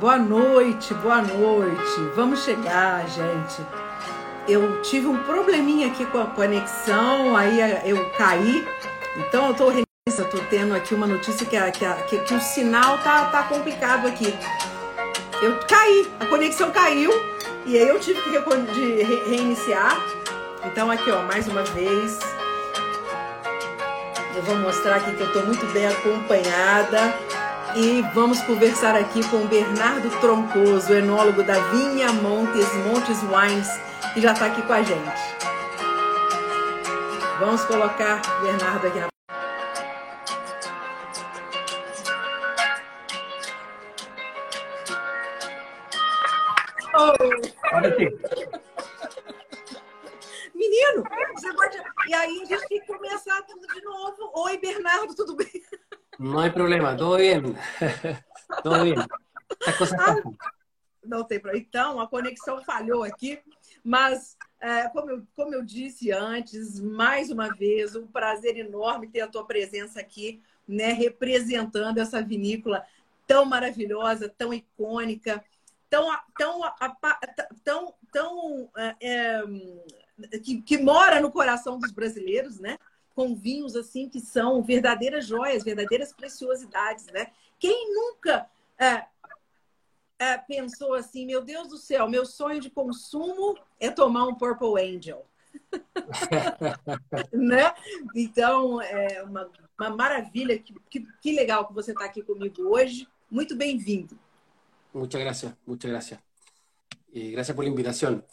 Boa noite, boa noite. Vamos chegar, gente. Eu tive um probleminha aqui com a conexão, aí eu caí. Então eu tô eu tô tendo aqui uma notícia que, a, que, a, que, que, o sinal tá, tá complicado aqui. Eu caí, a conexão caiu e aí eu tive que de reiniciar. Então aqui, ó, mais uma vez. Eu vou mostrar aqui que eu tô muito bem acompanhada. E vamos conversar aqui com o Bernardo Troncoso, enólogo da Vinha Montes, Montes Wines, que já está aqui com a gente. Vamos colocar Bernardo aqui na. Menino, você pode... e aí a gente tem que começar tudo de novo. Oi, Bernardo, tudo bem? Não há problema, tudo bem. tudo bem. As coisas ah, não tem problema. Então, a conexão falhou aqui, mas é, como, eu, como eu disse antes, mais uma vez, um prazer enorme ter a tua presença aqui, né, representando essa vinícola tão maravilhosa, tão icônica, tão, tão, tão, tão é, é, que, que mora no coração dos brasileiros, né? Com vinhos assim que são verdadeiras joias, verdadeiras preciosidades, né? Quem nunca é, é, pensou assim, meu Deus do céu, meu sonho de consumo é tomar um Purple Angel. né? Então, é uma, uma maravilha. Que, que, que legal que você está aqui comigo hoje. Muito bem-vindo. Muchas gracias, muchas gracias. Y gracias por la invitación.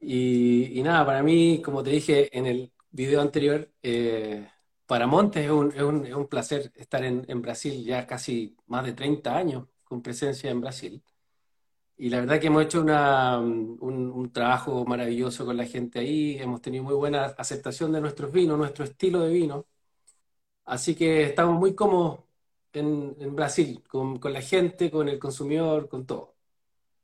Y, nada, para mí, como te dije en el video anterior, eh, para Montes es un, es, un, es un, placer estar en, en, Brasil ya casi más de 30 años con presencia en Brasil. Y la verdad que hemos hecho una, un, un, trabajo maravilloso con la gente ahí, hemos tenido muy buena aceptación de nuestros vinos, nuestro estilo de vino. Así que estamos muy cómodos em, em Brasil, com, com a gente, com o consumidor, com todo.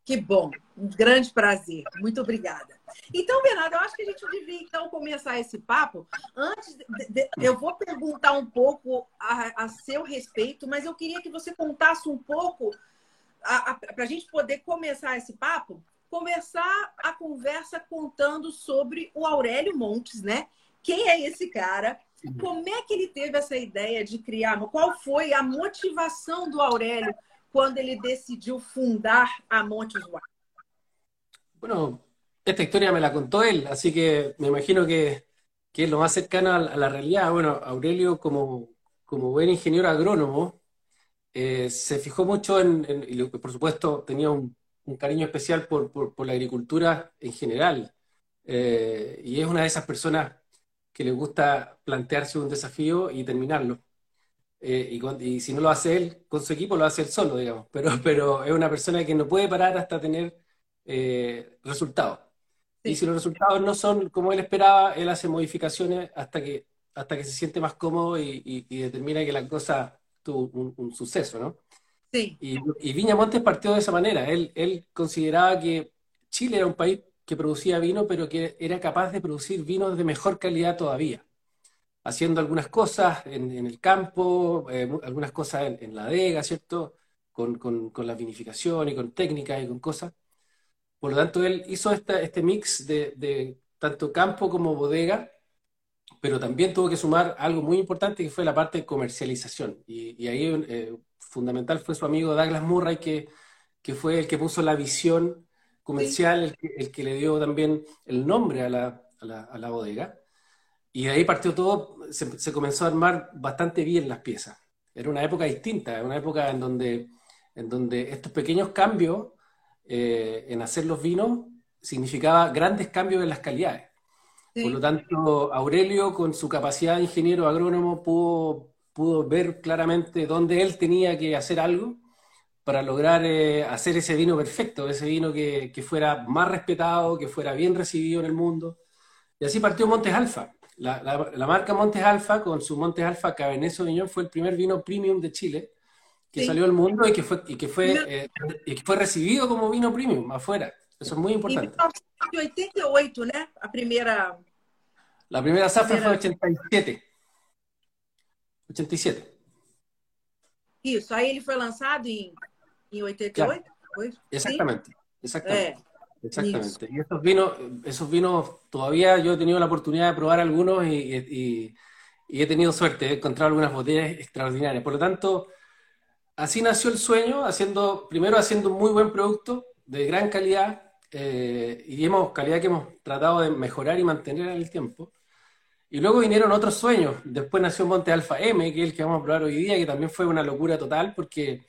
Que bom, um grande prazer. Muito obrigada. Então, Bernardo, eu acho que a gente devia então começar esse papo. Antes, de, de, eu vou perguntar um pouco a, a, seu respeito, mas eu queria que você contasse um pouco para a gente poder começar esse papo, começar a conversa contando sobre o Aurélio Montes, né? Quem é esse cara? Como é que ele teve essa ideia de criar? Qual foi a motivação do Aurélio quando ele decidiu fundar a Montes? Bueno, esta historia me la contó él, así que me imagino que, que es lo más cercano a la realidad. Bueno, Aurelio, como, como buen ingeniero agrónomo, eh, se fijó mucho en, y por supuesto tenía un, cariño especial por, por, por, la agricultura en general. Eh, y es una de esas personas que le gusta plantearse un desafío y terminarlo. Eh, y, si no lo hace él con su equipo, lo hace él solo, digamos. Pero, pero es una persona que no puede parar hasta tener eh, resultados. Y si los resultados no son como él esperaba, él hace modificaciones hasta que, hasta que se siente más cómodo y, determina que la cosa tuvo un, suceso, ¿no? Sí. Y, y Viña Montes partió de esa manera. Él, él consideraba que Chile era un país que producía vino, pero que era capaz de producir vinos de mejor calidad todavía, haciendo algunas cosas en, el campo, eh, algunas cosas en, la adega, ¿cierto? Con, la vinificación y con técnicas y con cosas. Por lo tanto, él hizo este mix de, tanto campo como bodega, pero también tuvo que sumar algo muy importante que fue la parte de comercialización. Y, ahí eh, fundamental fue su amigo Douglas Murray, que, que fue el que puso la visión comercial, el que, le dio también el nombre a la, a la, bodega. Y de ahí partió todo, se, comenzó a armar bastante bien las piezas. Era una época distinta, una época en donde, en donde estos pequeños cambios eh, en hacer los vinos significaba grandes cambios en las calidades. Por lo tanto, Aurelio, con su capacidad de ingeniero agrónomo, pudo, pudo ver claramente dónde él tenía que hacer algo para lograr eh, hacer ese vino perfecto, ese vino que, que, fuera más respetado, que fuera bien recibido en el mundo. Y así partió Montes Alfa. La, la, marca Montes Alfa, con su Montes Alfa Cabernet Sauvignon, fue el primer vino premium de Chile que salió al mundo y que fue, y que fue, eh, y que fue recibido como vino premium afuera. Eso es muy importante. En 88, ¿no? La primera... La primera zafra fue 87. 87. Isso, aí ele foi lançado em Em 88? Exactamente, exactamente. Exactamente. Y esos vinos, esos vinos, todavía yo he tenido la oportunidad de probar algunos y, he tenido suerte, he encontrado algunas botellas extraordinarias. Por lo tanto, así nació el sueño, haciendo, primero haciendo un muy buen producto de gran calidad, eh, y hemos, calidad que hemos tratado de mejorar y mantener en el tiempo. Y luego vinieron otros sueños. Después nació Monte Alfa M, que es el que vamos a probar hoy día, que también fue una locura total porque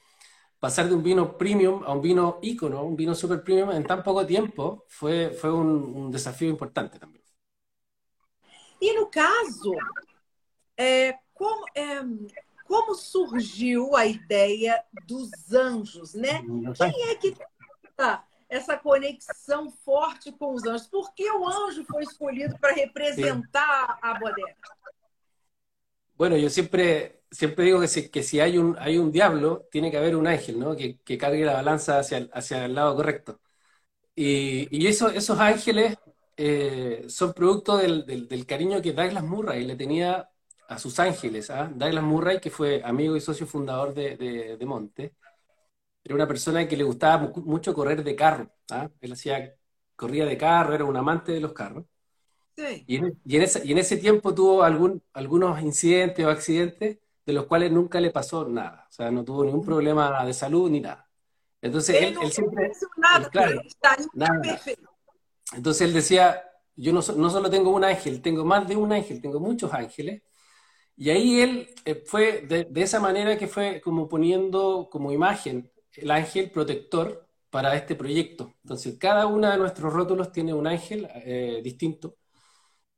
pasar de un vino premium a un vino ícono, un vino super premium en tan poco tiempo, fue, fue un, un desafío importante también. E no caso, é, como, é, como surgiu a ideia dos anjos, né? Quem é que tá essa conexão forte com os anjos? Por que o anjo foi escolhido para representar a bodega? Bueno, yo siempre siempre digo que si, que si hay, un, hay un diablo, tiene que haber un ángel, ¿no? Que, que cargue la balanza hacia, hacia el lado correcto. Y, y eso, esos ángeles eh, son producto del, del, del, cariño que Douglas Murray le tenía a sus ángeles. ¿ah? Douglas Murray, que fue amigo y socio fundador de, de, de, Monte, era una persona que le gustaba mucho correr de carro. ¿ah? Él hacía, corría de carro, era un amante de los carros. Sí. Y, en, y, en ese, y en ese tiempo tuvo algún, algunos incidentes o accidentes de los cuales nunca le pasó nada. O sea, no tuvo ningún problema de salud ni nada. Entonces él, él siempre... Nada, claro, nada. Entonces él decía, yo no, no, solo tengo un ángel, tengo más de un ángel, tengo muchos ángeles. Y ahí él eh, fue de, de, esa manera que fue como poniendo como imagen el ángel protector para este proyecto. Entonces cada uno de nuestros rótulos tiene un ángel eh, distinto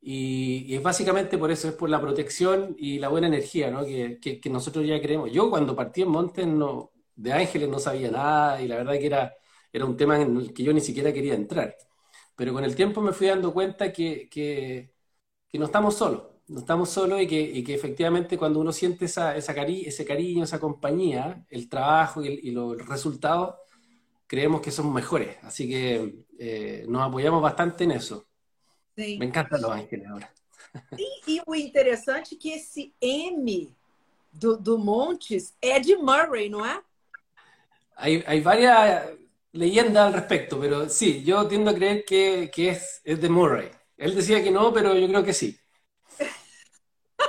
y, y, es básicamente por eso, es por la protección y la buena energía ¿no? que, que, que, nosotros ya creemos. Yo cuando partí en Montes no, de Ángeles no sabía nada y la verdad que era, era un tema en el que yo ni siquiera quería entrar. Pero con el tiempo me fui dando cuenta que, que, no estamos solos, no estamos solos y y que efectivamente cuando uno siente esa, esa cari ese cariño, esa compañía, el trabajo y, el, y los resultados, creemos que son mejores. Así que eh, nos apoyamos bastante en eso. Sim. Me encanta Ángeles agora. E, e, o interessante é que esse M do, do Montes é de Murray, não é? Hay varias leyendas al respecto, pero sí, yo tiendo a creer que, que es, es de Murray. Él decía que no, pero yo creo que sí.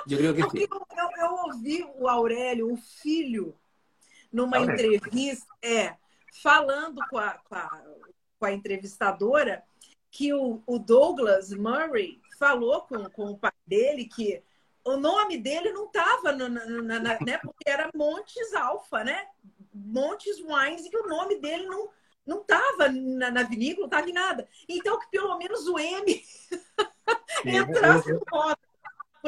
Eu creio que sim. Eu, eu, eu, ouvi o Aurélio, o filho, numa Aurélio. entrevista, é, falando com a, com a, com a entrevistadora que o, o, Douglas Murray falou com, com o pai dele que o nome dele não estava, né? Porque era Montes Alfa, né? Montes Wines, e que o nome dele não não estava na, na vinícola, não estava em nada. Então, que pelo menos o M entrasse no roda.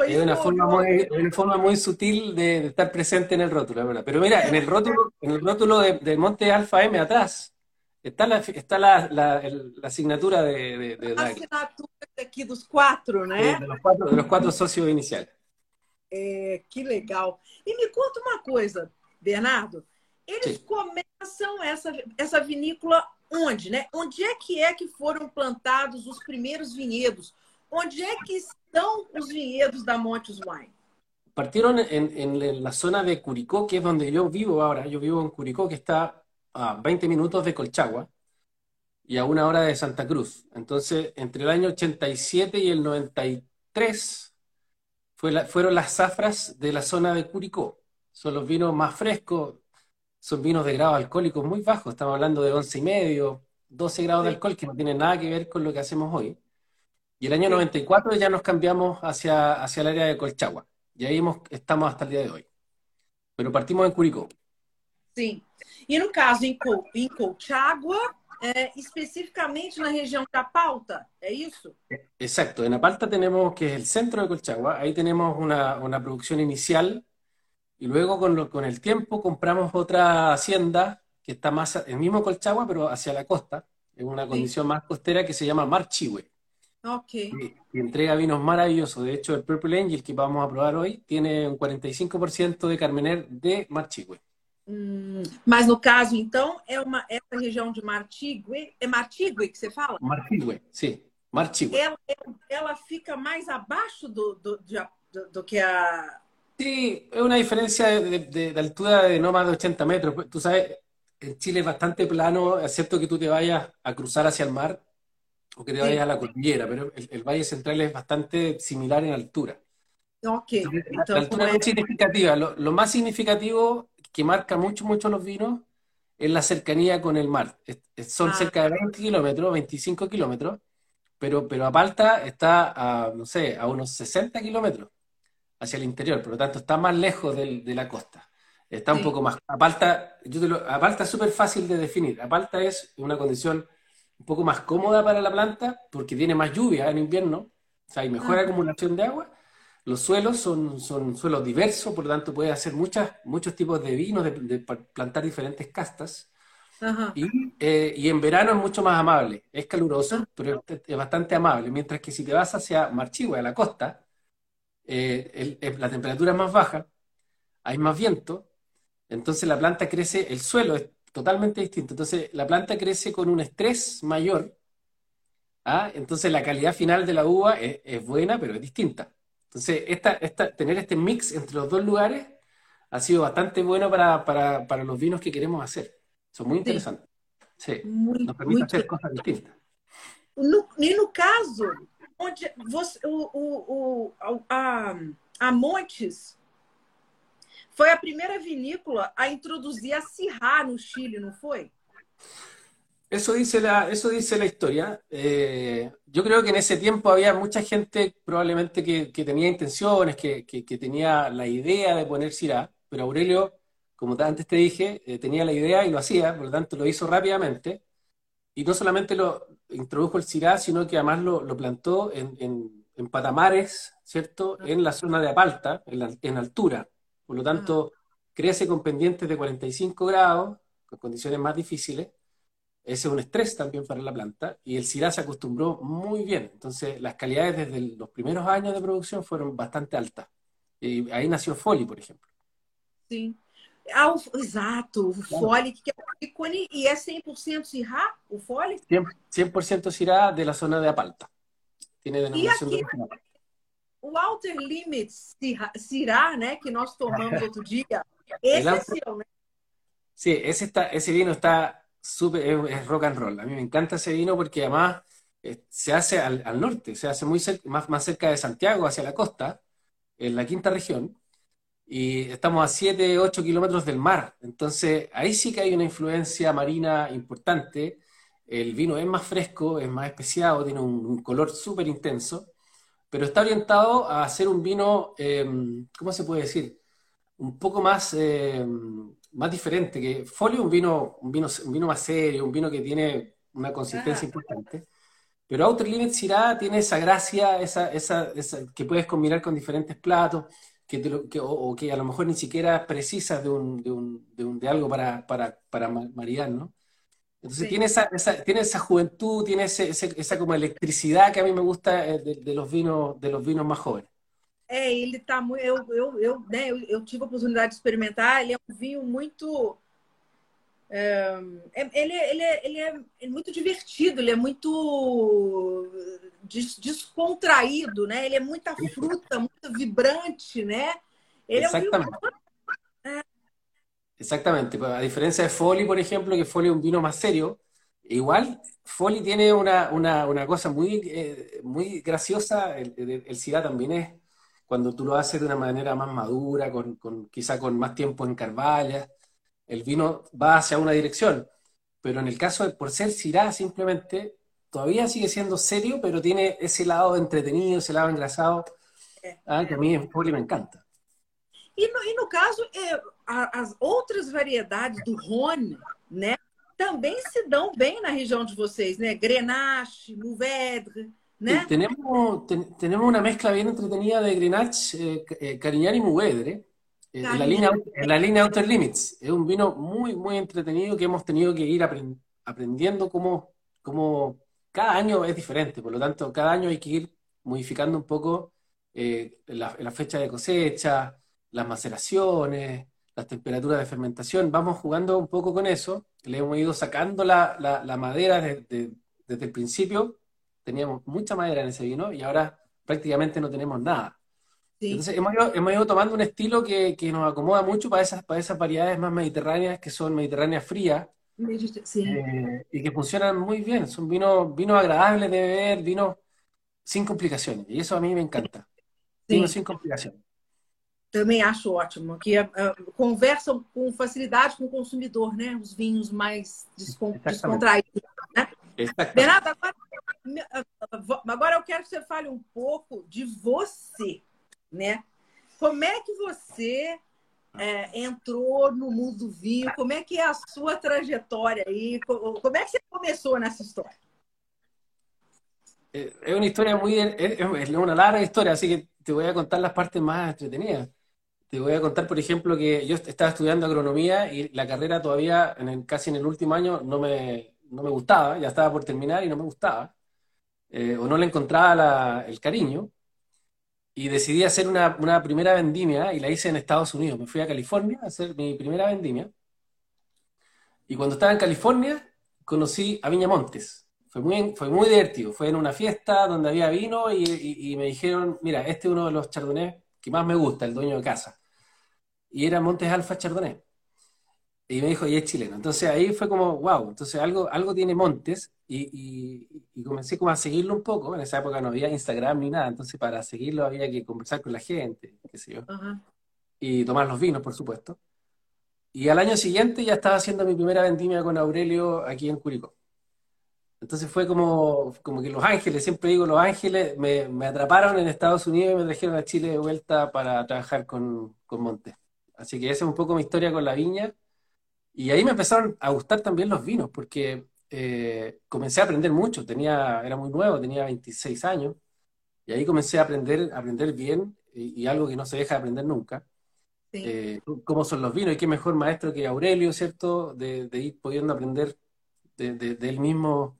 Es una forma, muy, una forma muy sutil de, de, estar presente en el rótulo, ¿verdad? Pero mira, en el rótulo, en el rótulo de, de Monte Alfa M atrás, Está la, está la, la, la asignatura de, de, de A assinatura aqui dos quatro, né? De, los quatro, de los quatro sócios iniciais. É, que legal. E me conta uma coisa, Bernardo. Eles Sim. começam essa, essa vinícola onde, né? Onde é que é que foram plantados os primeiros vinhedos? Onde é que estão os vinhedos da Montes Wine? Partieron en, en la zona de Curicó, que es donde yo vivo ahora. Yo vivo en Curicó, que está a 20 minutos de Colchagua y a una hora de Santa Cruz. Entonces, entre el año 87 y el 93 fue la, fueron las zafras de la zona de Curicó. Son los vinos más frescos, son vinos de grado alcohólico muy bajos, estamos hablando de 11 y medio, 12 grados de alcohol, que no tiene nada que ver con lo que hacemos hoy. Y el año 94 ya nos cambiamos hacia, hacia el área de Colchagua. Y ahí hemos, estamos hasta el día de hoy. Pero partimos en Curicó. Sí. E no caso em, Col em Colchagua, é, especificamente na região da Palta, ¿é isso? Exacto, en Apalta tenemos que es el centro de Colchagua, ahí tenemos una, una producción inicial y luego con, lo, con, el tiempo compramos otra hacienda que está más, el mismo Colchagua, pero hacia la costa, en una condición sí. más costera que se llama Mar Chihue. Okay. Y, y, entrega vinos maravillosos. De hecho, el Purple Angel que vamos a probar hoy tiene un 45% de Carmener de Mar Chihue. Hum, mas no caso, então, é uma essa região de Martigue, é Martigue que você fala? Martigue, sim. Martigue. Ela, ela fica mais abaixo do, do, do, do que a... Sí, es una diferencia de, de, de, altura de no más de 80 metros. Tú sabes, en Chile es bastante plano, excepto que tú te vayas a cruzar hacia el mar o que te vayas a la cordillera, pero el, Valle Central es bastante similar en altura. Ok. la, altura no es significativa. Lo, más significativo que marca mucho, mucho los vinos es la cercanía con el mar. son ah. cerca de 20 kilómetros, 25 kilómetros, pero, pero Apalta está a, no sé, a unos 60 kilómetros hacia el interior, por lo tanto está más lejos de la costa. Está un poco más. Apalta, yo te lo, Apalta es súper fácil de definir. Apalta es una condición un poco más cómoda para la planta porque tiene más lluvia en invierno, o sea, hay mejor ah. acumulación de agua. Los suelos son, son suelos diversos, por lo tanto puede hacer muchas, muchos tipos de vinos, de, plantar diferentes castas. Y, eh, y, en verano es mucho más amable, es caluroso, ah. pero es, bastante amable, mientras que si te vas hacia Marchigua, a la costa, eh, la temperatura es más baja, hay más viento, entonces la planta crece, el suelo es totalmente distinto. Entonces la planta crece con un estrés mayor. ¿ah? Entonces la calidad final de la uva es, buena, pero es distinta. Entonces esta, esta, tener este mix entre los dos lugares ha sido bastante bueno para, para, para los vinos que queremos hacer. Son muy interesantes. Sí, nos permite hacer cosas distintas. No, e no caso, onde você, o, o, o, a, a Montes Foi a primeira vinícola a introduzir a Syrah no Chile, ¿no fue? Eso dice la, eso dice la historia. Eh, yo creo que en ese tiempo había mucha gente probablemente que, que tenía intenciones, que, que, que, tenía la idea de poner Syrah, pero Aurelio, como antes te dije, eh, tenía la idea y lo hacía, por lo tanto lo hizo rápidamente. Y no solamente lo introdujo el Syrah, sino que además lo, lo plantó en, en, en, patamares, ¿cierto? En la zona de Apalta, en, la, en altura. Por lo tanto, crece con pendientes de 45 grados, con condiciones más difíciles. Ese es un estrés también para la planta y el SIRA se acostumbró muy bien. Entonces, las calidades desde los primeros años de producción fueron bastante altas. Y ahí nació Foli, por ejemplo. Sí. Ah, exacto, o Foli, que é ícone, e é 100% Syrah, o Foli? 100%, Syrah de la zona de Apalta. Tiene denominación de original. o Outer Limits Syrah, né, que nós tomamos outro dia, esse é seu, né? Sí, ese, está, ese vino está es, rock and roll. A mí me encanta ese vino porque además eh, se hace al, al, norte, se hace muy más, más cerca de Santiago, hacia la costa, en la quinta región, y estamos a 7, 8 kilómetros del mar. Entonces, ahí sí que hay una influencia marina importante. El vino es más fresco, es más especiado, tiene un, color súper intenso pero está orientado a hacer un vino, eh, ¿cómo se puede decir? Un poco más, eh, más diferente, que Folio un vino, un, vino, un vino más serio, un vino que tiene una consistencia importante. Pero Outer Limits Syrah tiene esa gracia, esa, esa, que puedes combinar con diferentes platos, que, o, que a lo mejor ni siquiera precisas de, un, de, un, de, un, de algo para, para, para maridar, ¿no? Entonces tiene, esa, esa, tiene esa juventud, tiene ese, esa como electricidad que a mí me gusta eh, de, de, los, vinos, de los vinos más jóvenes. É, ele tá muito. Eu, eu, eu, né, eu, eu, tive a oportunidade de experimentar. Ele é um vinho muito. É, ele, ele, é, ele é muito divertido, ele é muito des, descontraído, né? Ele é muita fruta, muito vibrante, né? Ele Exatamente. é um vinho Exactamente, pues, a diferencia de Folly, por ejemplo, que Folly es un vino más serio, igual Folly tiene una, una, una cosa muy, eh, muy graciosa, el, el, el también es cuando tú lo haces de una manera más madura, con, quizá con más tiempo en carvallas, el vino va hacia una dirección, pero en el caso de por ser Syrah simplemente, todavía sigue siendo serio, pero tiene ese lado entretenido, esse lado engrasado, ah, que a mí en Folly me encanta. E no, e no caso, é, as outras variedades do Rhône, né, também se dão bem na região de vocês, né? Grenache, Mourvèdre, né? Tenemos, ten, tenemos una mezcla bien entretenida de Grenache, eh, eh, y Mourvèdre, eh, en, la línea, en la línea Outer Limits. Es un vino muy, muy entretenido que hemos tenido que ir aprend aprendiendo cómo, cómo cada año es diferente, por lo tanto, cada año hay que ir modificando un poco eh, la, la fecha de cosecha, las maceraciones, las temperaturas de fermentación, vamos jugando un poco con eso, le hemos ido sacando la, la, madera desde el principio, teníamos mucha madera en ese vino y ahora prácticamente no tenemos nada. Entonces hemos ido, hemos ido, tomando un estilo que, que, nos acomoda mucho para esas, para esas variedades más mediterráneas, que son mediterráneas frías, sí. eh, y que funcionan muy bien. Son vinos, vinos agradables de beber, vinos sin complicações. E isso a mim me encanta. Vinho sem complicações. Também acho ótimo, que uh, conversam com facilidade com o consumidor, né? Os vinhos mais descon descontraídos. Né? Bernardo, agora, agora eu quero que você fale um pouco de você, né? Como é que você é, entrou no mundo do vinho? Como é que é a sua trajetória aí? Como é que você começou nessa história? Eh, es una historia muy, es una larga historia, así que te voy a contar las partes más entretenidas. Te voy a contar, por ejemplo, que yo estaba estudiando agronomía y la carrera todavía, en casi en el último año, no me, no me gustaba, ya estaba por terminar y no me gustaba, eh, o no le encontraba el cariño, y decidí hacer una, primera vendimia y la hice en Estados Unidos. Me fui a California a hacer mi primera vendimia, y cuando estaba en California conocí a Viña Montes fue muy, fue muy divertido. Fue en una fiesta donde había vino y, me dijeron, mira, este es uno de los chardonnays que más me gusta, el dueño de casa. Y era Montes Alfa Chardonnay. Y me dijo, y es chileno. Entonces ahí fue como, wow, entonces algo, algo tiene Montes y, comencé como a seguirlo un poco. En esa época no había Instagram ni nada, entonces para seguirlo había que conversar con la gente, qué sé yo. Y tomar los vinos, por supuesto. Y al año siguiente ya estaba haciendo mi primera vendimia con Aurelio aquí en Curicó. Entonces fue como, como que Los Ángeles, siempre digo Los Ángeles, me, me, atraparon en Estados Unidos y me trajeron a Chile de vuelta para trabajar con, con Monte. Así que esa es un poco mi historia con la viña. Y ahí me empezaron a gustar también los vinos, porque eh, comencé a aprender mucho. Tenía, era muy nuevo, tenía 26 años. Y ahí comencé a aprender, a aprender bien, y, algo que no se deja de aprender nunca. Eh, cómo son los vinos, y qué mejor maestro que Aurelio, ¿cierto? De, de ir pudiendo aprender de, de, de él mismo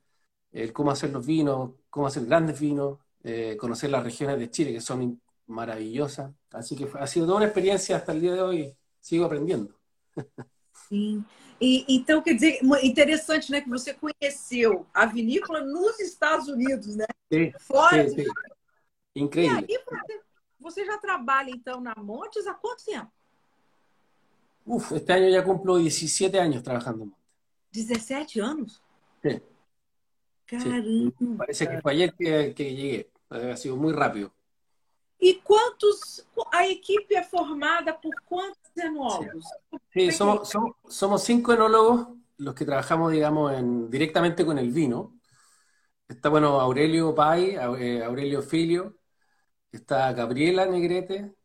el cómo hacer los vinos, cómo hacer grandes vinos, eh, conocer las regiones de Chile que son maravillosas. Así que ha sido toda uma experiência hasta o dia de hoje. Sigo aprendendo. Sim. E, então, quer dizer, interessante, né? Que você conheceu a vinícola nos Estados Unidos, né? Sim, Fora sim, sim. Incrível. E aí você, já trabalha, então, na Montes há quanto tempo? Uf, este ano já cumplo 17 anos trabalhando Montes. 17 anos? Sim. Sí, parece que fue ayer que, que, llegué, ha sido muy rápido. ¿Y cuántos, a equipe es formada por cuántos enólogos? Sí, somos, somos, somos, cinco enólogos los que trabajamos, digamos, en, directamente con el vino. Está, bueno, Aurelio Pai, eh, Aurelio Filio, está Gabriela Negrete,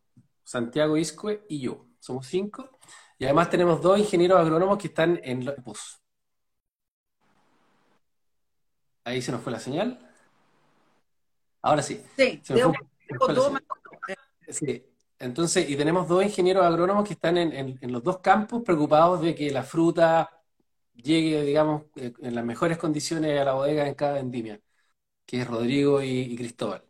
Santiago Iscue y yo. Somos cinco. Y además tenemos dos ingenieros agrónomos que están en los Ahí se nos fue la señal. Ahora sí. Sí, sí. Entonces, y tenemos dos ingenieros agrónomos que están en, los dos campos preocupados de que la fruta llegue, digamos, eh, en las mejores condiciones a la bodega en cada vendimia, que es Rodrigo y, Cristóbal.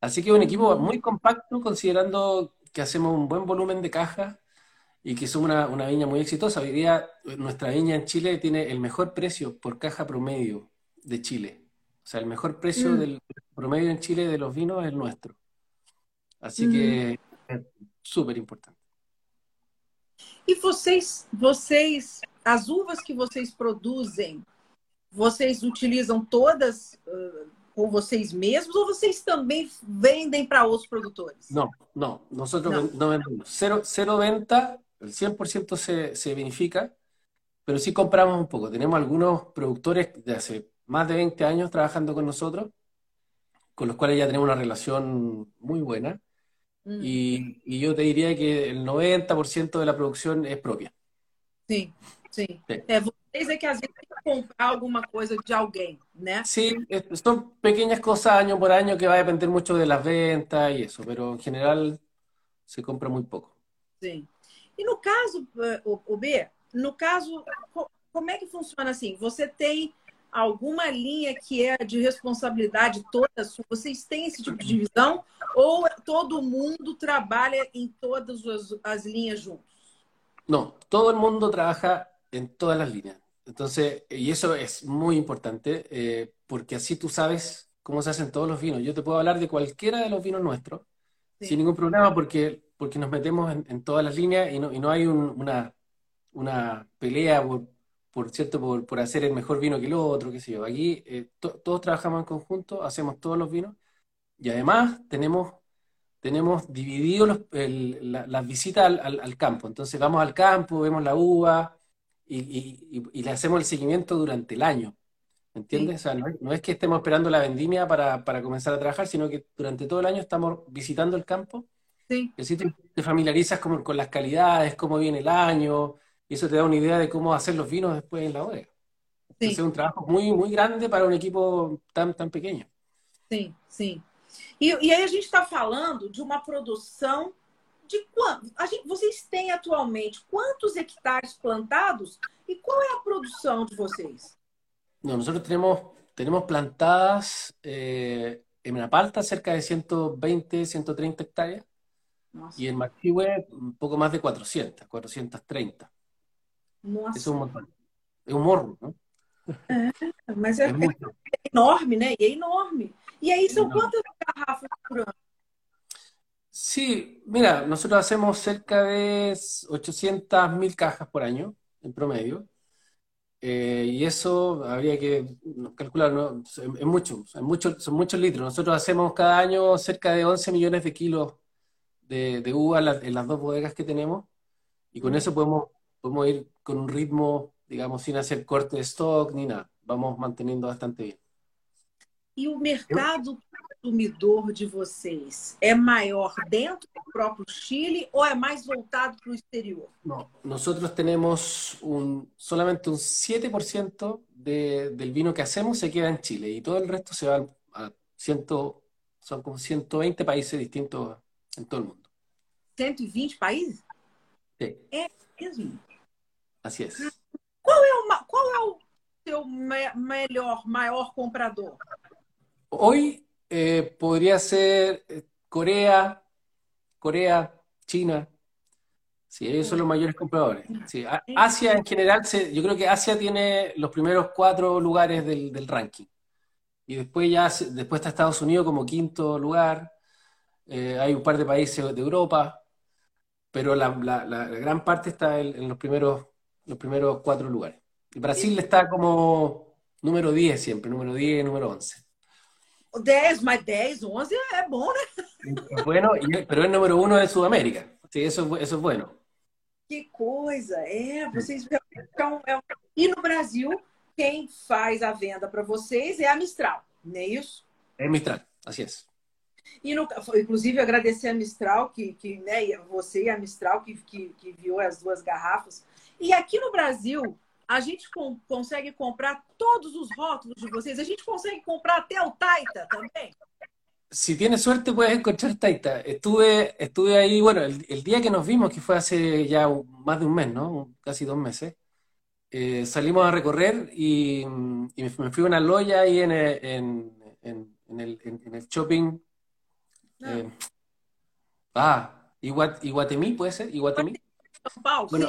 Así que un equipo muy compacto, considerando que hacemos un buen volumen de cajas y que somos una, una viña muy exitosa. Hoy día nuestra viña en Chile tiene el mejor precio por caja promedio de Chile. Sea, el mejor precio mm. del promedio en Chile de los vinos es el nuestro. Así mm. que é super importante. E vocês, vocês, as uvas que vocês produzem, vocês utilizam todas uh, com vocês mesmos ou vocês também vendem para outros produtores? Não, não. Nós não vendemos. Cero, cero venta, el 100% se, se vinifica, pero sí compramos un poco. Tenemos algunos productores de hace más de 20 años trabajando con nosotros, con los cuales ya tenemos una relación muy buena. Mm. Y, y, yo te diría que el 90% de la producción es propia. Sí, sí. sí. É, vocês é que às vezes comprar alguma coisa de alguém, né? Sí, son pequeñas cosas año por año que va a depender mucho de las ventas y eso, pero en general se compra muy poco. Sim. E no caso, eh, o B, no caso, como é que funciona assim? Você tem alguma linha que é de responsabilidade toda sua? Vocês têm esse tipo de divisão? Ou todo mundo trabalha em todas as, as linhas juntos? No, todo mundo trabaja en todas las líneas. Entonces, y eso es muy importante, eh, porque así tú sabes cómo se hacen todos los vinos. Yo te puedo hablar de cualquiera de los vinos nuestros, sin ningún problema porque, porque nos metemos en, todas las líneas y no, y no hay una, una pelea por, por cierto, por, por, hacer el mejor vino que el otro, qué sé yo. Aquí eh, todos trabajamos en conjunto, hacemos todos los vinos y además tenemos, tenemos dividido las visitas al, campo. Entonces vamos al campo, vemos la uva y, y, le hacemos el seguimiento durante el año. ¿Entiendes? O sea, no, es que estemos esperando la vendimia para, para, comenzar a trabajar, sino que durante todo el año estamos visitando el campo. Sí. Y así te, familiarizas con, con las calidades, cómo viene el año, y eso te da una idea de cómo hacer los vinos después en la bodega. Sí. Es un trabajo muy, muy grande para um equipo tão, tão pequeno. Sim, sim. E, e aí a gente está falando de uma produção de quanto? A gente, vocês têm atualmente quantos hectares plantados e qual é a produção de vocês? No, nosotros tenemos, tenemos plantadas eh, en cerca de 120, 130 hectáreas Nossa. y en Martihue un poco más de 400, 430. Nossa. Isso é um um morro, não? É, mas é, é, é, enorme, né? E é enorme. E aí são quantas garrafas por ano? Sí, mira, nosotros hacemos cerca de 800 mil cajas por año, en promedio. Eh, y eso habría que calcular, ¿no? es mucho, es mucho, son muchos litros. Nosotros hacemos cada año cerca de 11 millones de kilos de, de uva en, la, en las dos bodegas que tenemos. Y con eso podemos podemos ir con un ritmo, digamos, sin hacer corte de stock ni nada. Vamos manteniendo bastante bien. E o mercado consumidor de vocês é maior dentro do próprio Chile ou é mais voltado para o exterior? No, nosotros tenemos un, solamente un 7% de, del vino que hacemos se queda en Chile y todo el resto se va a ciento, son como 120 países distintos en todo el mundo. 120 países? Sí. É mesmo? Así es. Qual é o, qual é o seu me melhor, maior comprador? Hoy eh, podría ser eh, Corea, Corea, China. Sí, ellos son los mayores compradores. Sí, Asia en general, se, yo creo que Asia tiene los primeros cuatro lugares del, del ranking. Y después ya, después está Estados Unidos como quinto lugar. Eh, hay un par de países de Europa, pero la, la, la gran parte está en, en los primeros los primeros cuatro lugares. Brasil está como número 10 siempre, número 10, número 11. 10, más 10, 11 es bueno, Es bueno, pero es número uno de Sudamérica. Sí, eso, eso es bueno. Que coisa! É, vocês então, é, E no Brasil, quem faz a venda para vocês é a Mistral, não é isso? É Mistral, assim é. E no, inclusive agradecer a Mistral, que, que né, você e a Mistral que, que, que viu as duas garrafas e aqui no Brasil, a gente com, consegue comprar todos os rótulos de vocês. A gente consegue comprar até o Taita também. Si tienes suerte puedes encontrar Taita. Estuve, estuve ahí, bueno, el, el, día que nos vimos, que fue hace ya más de un mes, ¿no? Casi dos meses, eh, salimos a recorrer y, y, me fui a una loya ahí en, en, en, en el, el, shopping. Ah, eh, ah ¿puede ser? Bueno,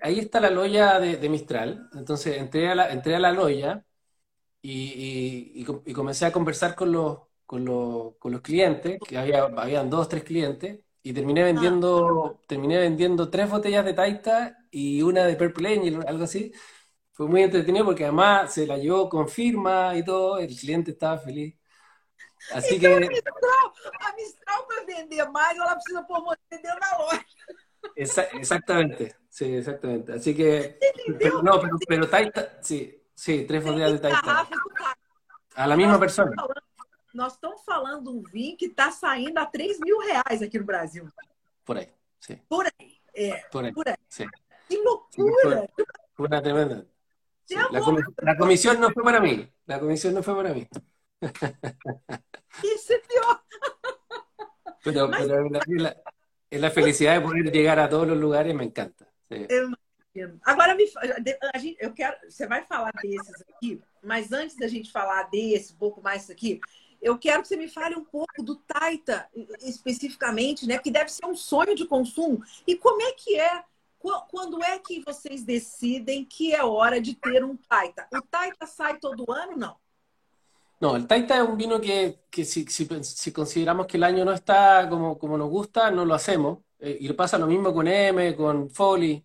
ahí, está la loya de, Mistral. Entonces entré a la, entré a la loya y, comencé a conversar con los, con los, con los clientes, que había, habían dos, tres clientes, y terminé vendiendo, terminé vendiendo tres botellas de Taita y una de Purple Angel, algo así. Fue muy entretenido porque además se la llevó con firma y todo, el cliente estaba feliz. Así que... A Mistral, a Mistral para vender más, ela precisa pôr dentro da loja. exactamente, sí, exactamente. Así que, pero, no, pero, pero Taita, sí, sí, tres botellas de Taita. A la misma persona. Nós estamos falando de um vinho que está saindo a 3 mil reais aqui no Brasil. Por aí, sim. Por aí, é. Por aí, por aí. Sí. Que loucura! Fue una tremenda. Sí, la, com la, comisión no fue para mí. La comisión no fue para mí. Isso é pior. Pero, Mas... pero la, la, felicidade de poder chegar a todos os lugares me encanta. Sí. Eu Agora, me, a gente, eu quero. Você vai falar desses aqui, mas antes da gente falar desse, um pouco mais aqui, eu quero que você me fale um pouco do Taita, especificamente, né? Que deve ser um sonho de consumo. E como é que é? Quando é que vocês decidem que é hora de ter um Taita? O Taita sai todo ano, não? No, el Taita es un vino que, si, consideramos que el año no está como, como nos gusta, no lo hacemos. Eh, y pasa lo mismo con M, con Folly,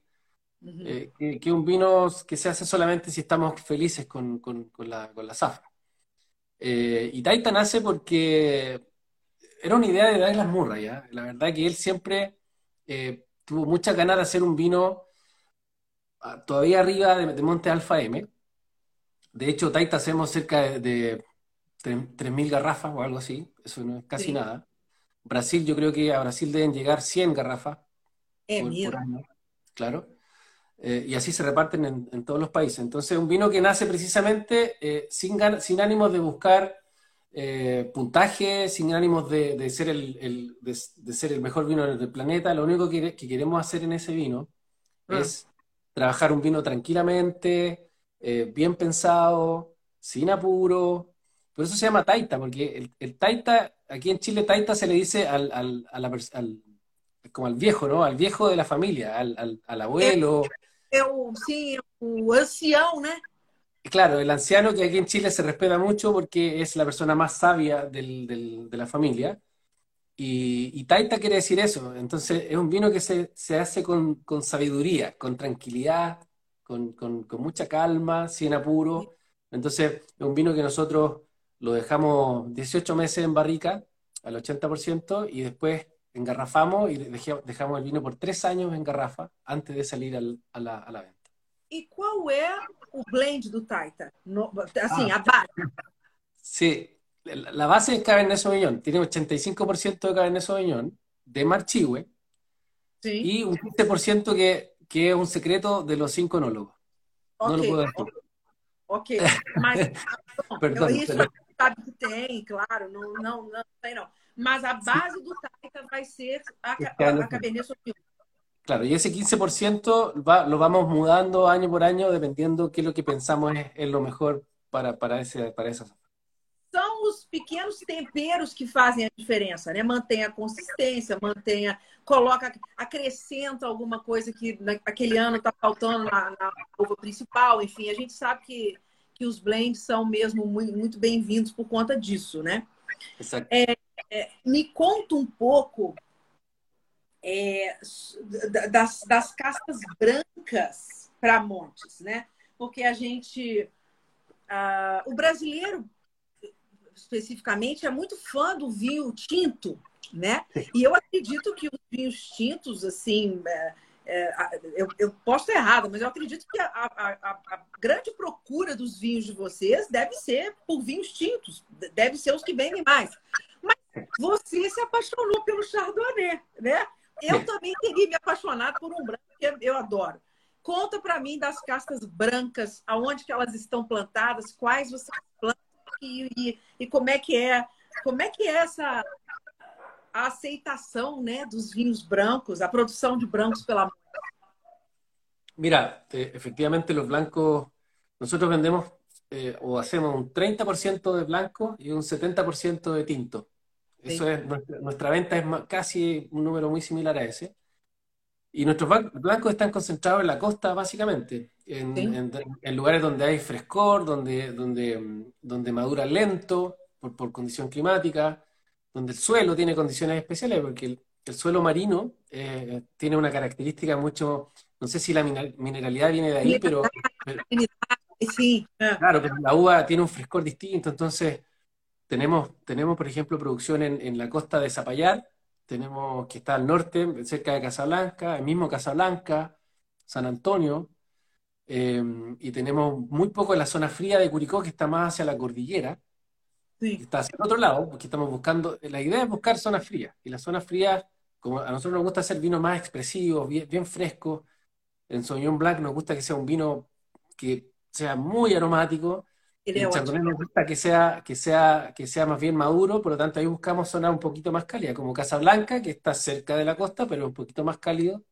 eh, que, un vino que se hace solamente si estamos felices con, la, con la zafra. Eh, y Taita nace porque era una idea de Douglas Murray, ¿ya? La verdad que él siempre tuvo muchas ganas de hacer un vino ah, todavía arriba de, Monte Alfa M. De hecho, Taita hacemos cerca de, 3.000 garrafas o algo así, eso no es casi nada. Brasil, yo creo que a Brasil deben llegar 100 garrafas eh, por, año, claro. Eh, y así se reparten en, todos los países. Entonces, un vino que nace precisamente eh, sin, sin ánimos de buscar puntaje, sin ánimos de, ser el, de, ser el mejor vino del planeta. Lo único que, queremos hacer en ese vino ah. es trabajar un vino tranquilamente, bien pensado, sin apuro, por eso se llama taita, porque el, taita, aquí en Chile taita se le dice al, al, al, como al viejo, ¿no? Al viejo de la familia, al, abuelo. sí, el anciano, ¿no? Claro, el anciano que aquí en Chile se respeta mucho porque es la persona más sabia del, de la familia. Y, taita quiere decir eso. Entonces es un vino que se, hace con, sabiduría, con tranquilidad, con, con, mucha calma, sin apuro. Entonces es un vino que nosotros lo dejamos 18 meses en barrica al 80% y después engarrafamos y dejamos el vino por tres años en garrafa antes de salir a, la, venta. ¿Y cuál es el blend do Taita? así, a base. Sí, la base es Cabernet Sauvignon. Tiene 85% de Cabernet Sauvignon, de Marchihue, y un 15% que, que es un secreto de los cinco enólogos. No lo puedo decir. Ok, mas, perdón, sabe que tem, claro, não, não, não sei não. Mas a base do Taita vai ser a, a, a Cabernet Sauvignon. Claro, y ese 15% va, lo vamos mudando año por año dependiendo qué es lo que pensamos es, es lo mejor para, para, ese, para esa São os pequenos temperos que fazem a diferença, né? Mantém a consistência, mantém a, coloca, acrescenta alguma coisa que naquele ano está faltando na, na uva principal, enfim, a gente sabe que que os blends são mesmo muito, muito bem-vindos por conta disso, né? É, é, me conta um pouco é, das, das castas brancas para montes, né? Porque a gente, o brasileiro especificamente é muito fã do vinho tinto, né? E eu acredito que os vinhos tintos, assim, é, eu, eu, posso estar errada, mas eu acredito que a, a, a, grande procura dos vinhos de vocês deve ser por vinhos tintos, deve ser os que vendem mais. Mas você se apaixonou pelo Chardonnay, né? Eu também teria me apaixonado por um branco que eu adoro. Conta para mim das castas brancas, aonde que elas estão plantadas, quais você planta e, e, e como é que é, como é que é essa a aceitação né, dos vinhos brancos, a produção de brancos pela Mira, eh, efectivamente los blancos, nosotros vendemos eh, o hacemos un 30% de blanco y un 70% de tinto. Eso es, nuestra, nuestra, venta es casi un número muy similar a ese. Y nuestros blancos están concentrados en la costa, básicamente, en, sí. en, en lugares donde hay frescor, donde, donde, donde madura lento por, por condición climática, donde el suelo tiene condiciones especiales, porque el, suelo marino eh, tiene una característica mucho, no sé si la mineralidad viene de ahí, pero, sí. claro, pero la uva tiene un frescor distinto, entonces tenemos, tenemos por ejemplo, producción en, la costa de Zapallar, tenemos que está al norte, cerca de Casablanca, el mismo Casablanca, San Antonio, eh, y tenemos muy poco en la zona fría de Curicó, que está más hacia la cordillera, Está hacia el otro lado, porque estamos buscando, la idea es buscar zonas frías. Y las zonas frías, como a nosotros nos gusta hacer vinos más expresivos, bien, bien frescos. En Sauvignon Blanc nos gusta que sea un vino que sea muy aromático. En Chardonnay nos gusta que sea, que, sea, que sea más bien maduro, por lo tanto ahí buscamos zonas un poquito más cálidas, como Casablanca, que está cerca de la costa, pero un poquito más cálido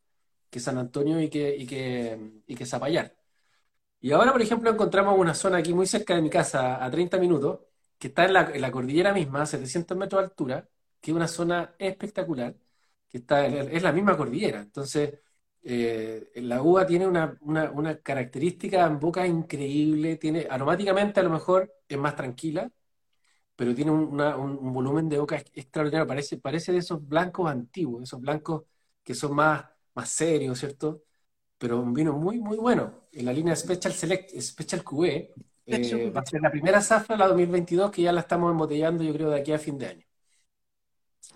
que San Antonio y que, y que, y que Zapallar. Y ahora, por ejemplo, encontramos una zona aquí muy cerca de mi casa, a 30 minutos, que está en la, cordillera misma, a 700 metros de altura, que es una zona espectacular, que está es la misma cordillera. Entonces, eh, la uva tiene una, característica en boca increíble, tiene aromáticamente a lo mejor es más tranquila, pero tiene un, volumen de boca extraordinario. Parece, parece de esos blancos antiguos, esos blancos que son más, más serios, ¿cierto? Pero un vino muy, muy bueno. En la línea Special Select, Special QE, eh, va a ser la primera zafra, la 2022, que ya la estamos embotellando, yo creo, de aquí a fin de año.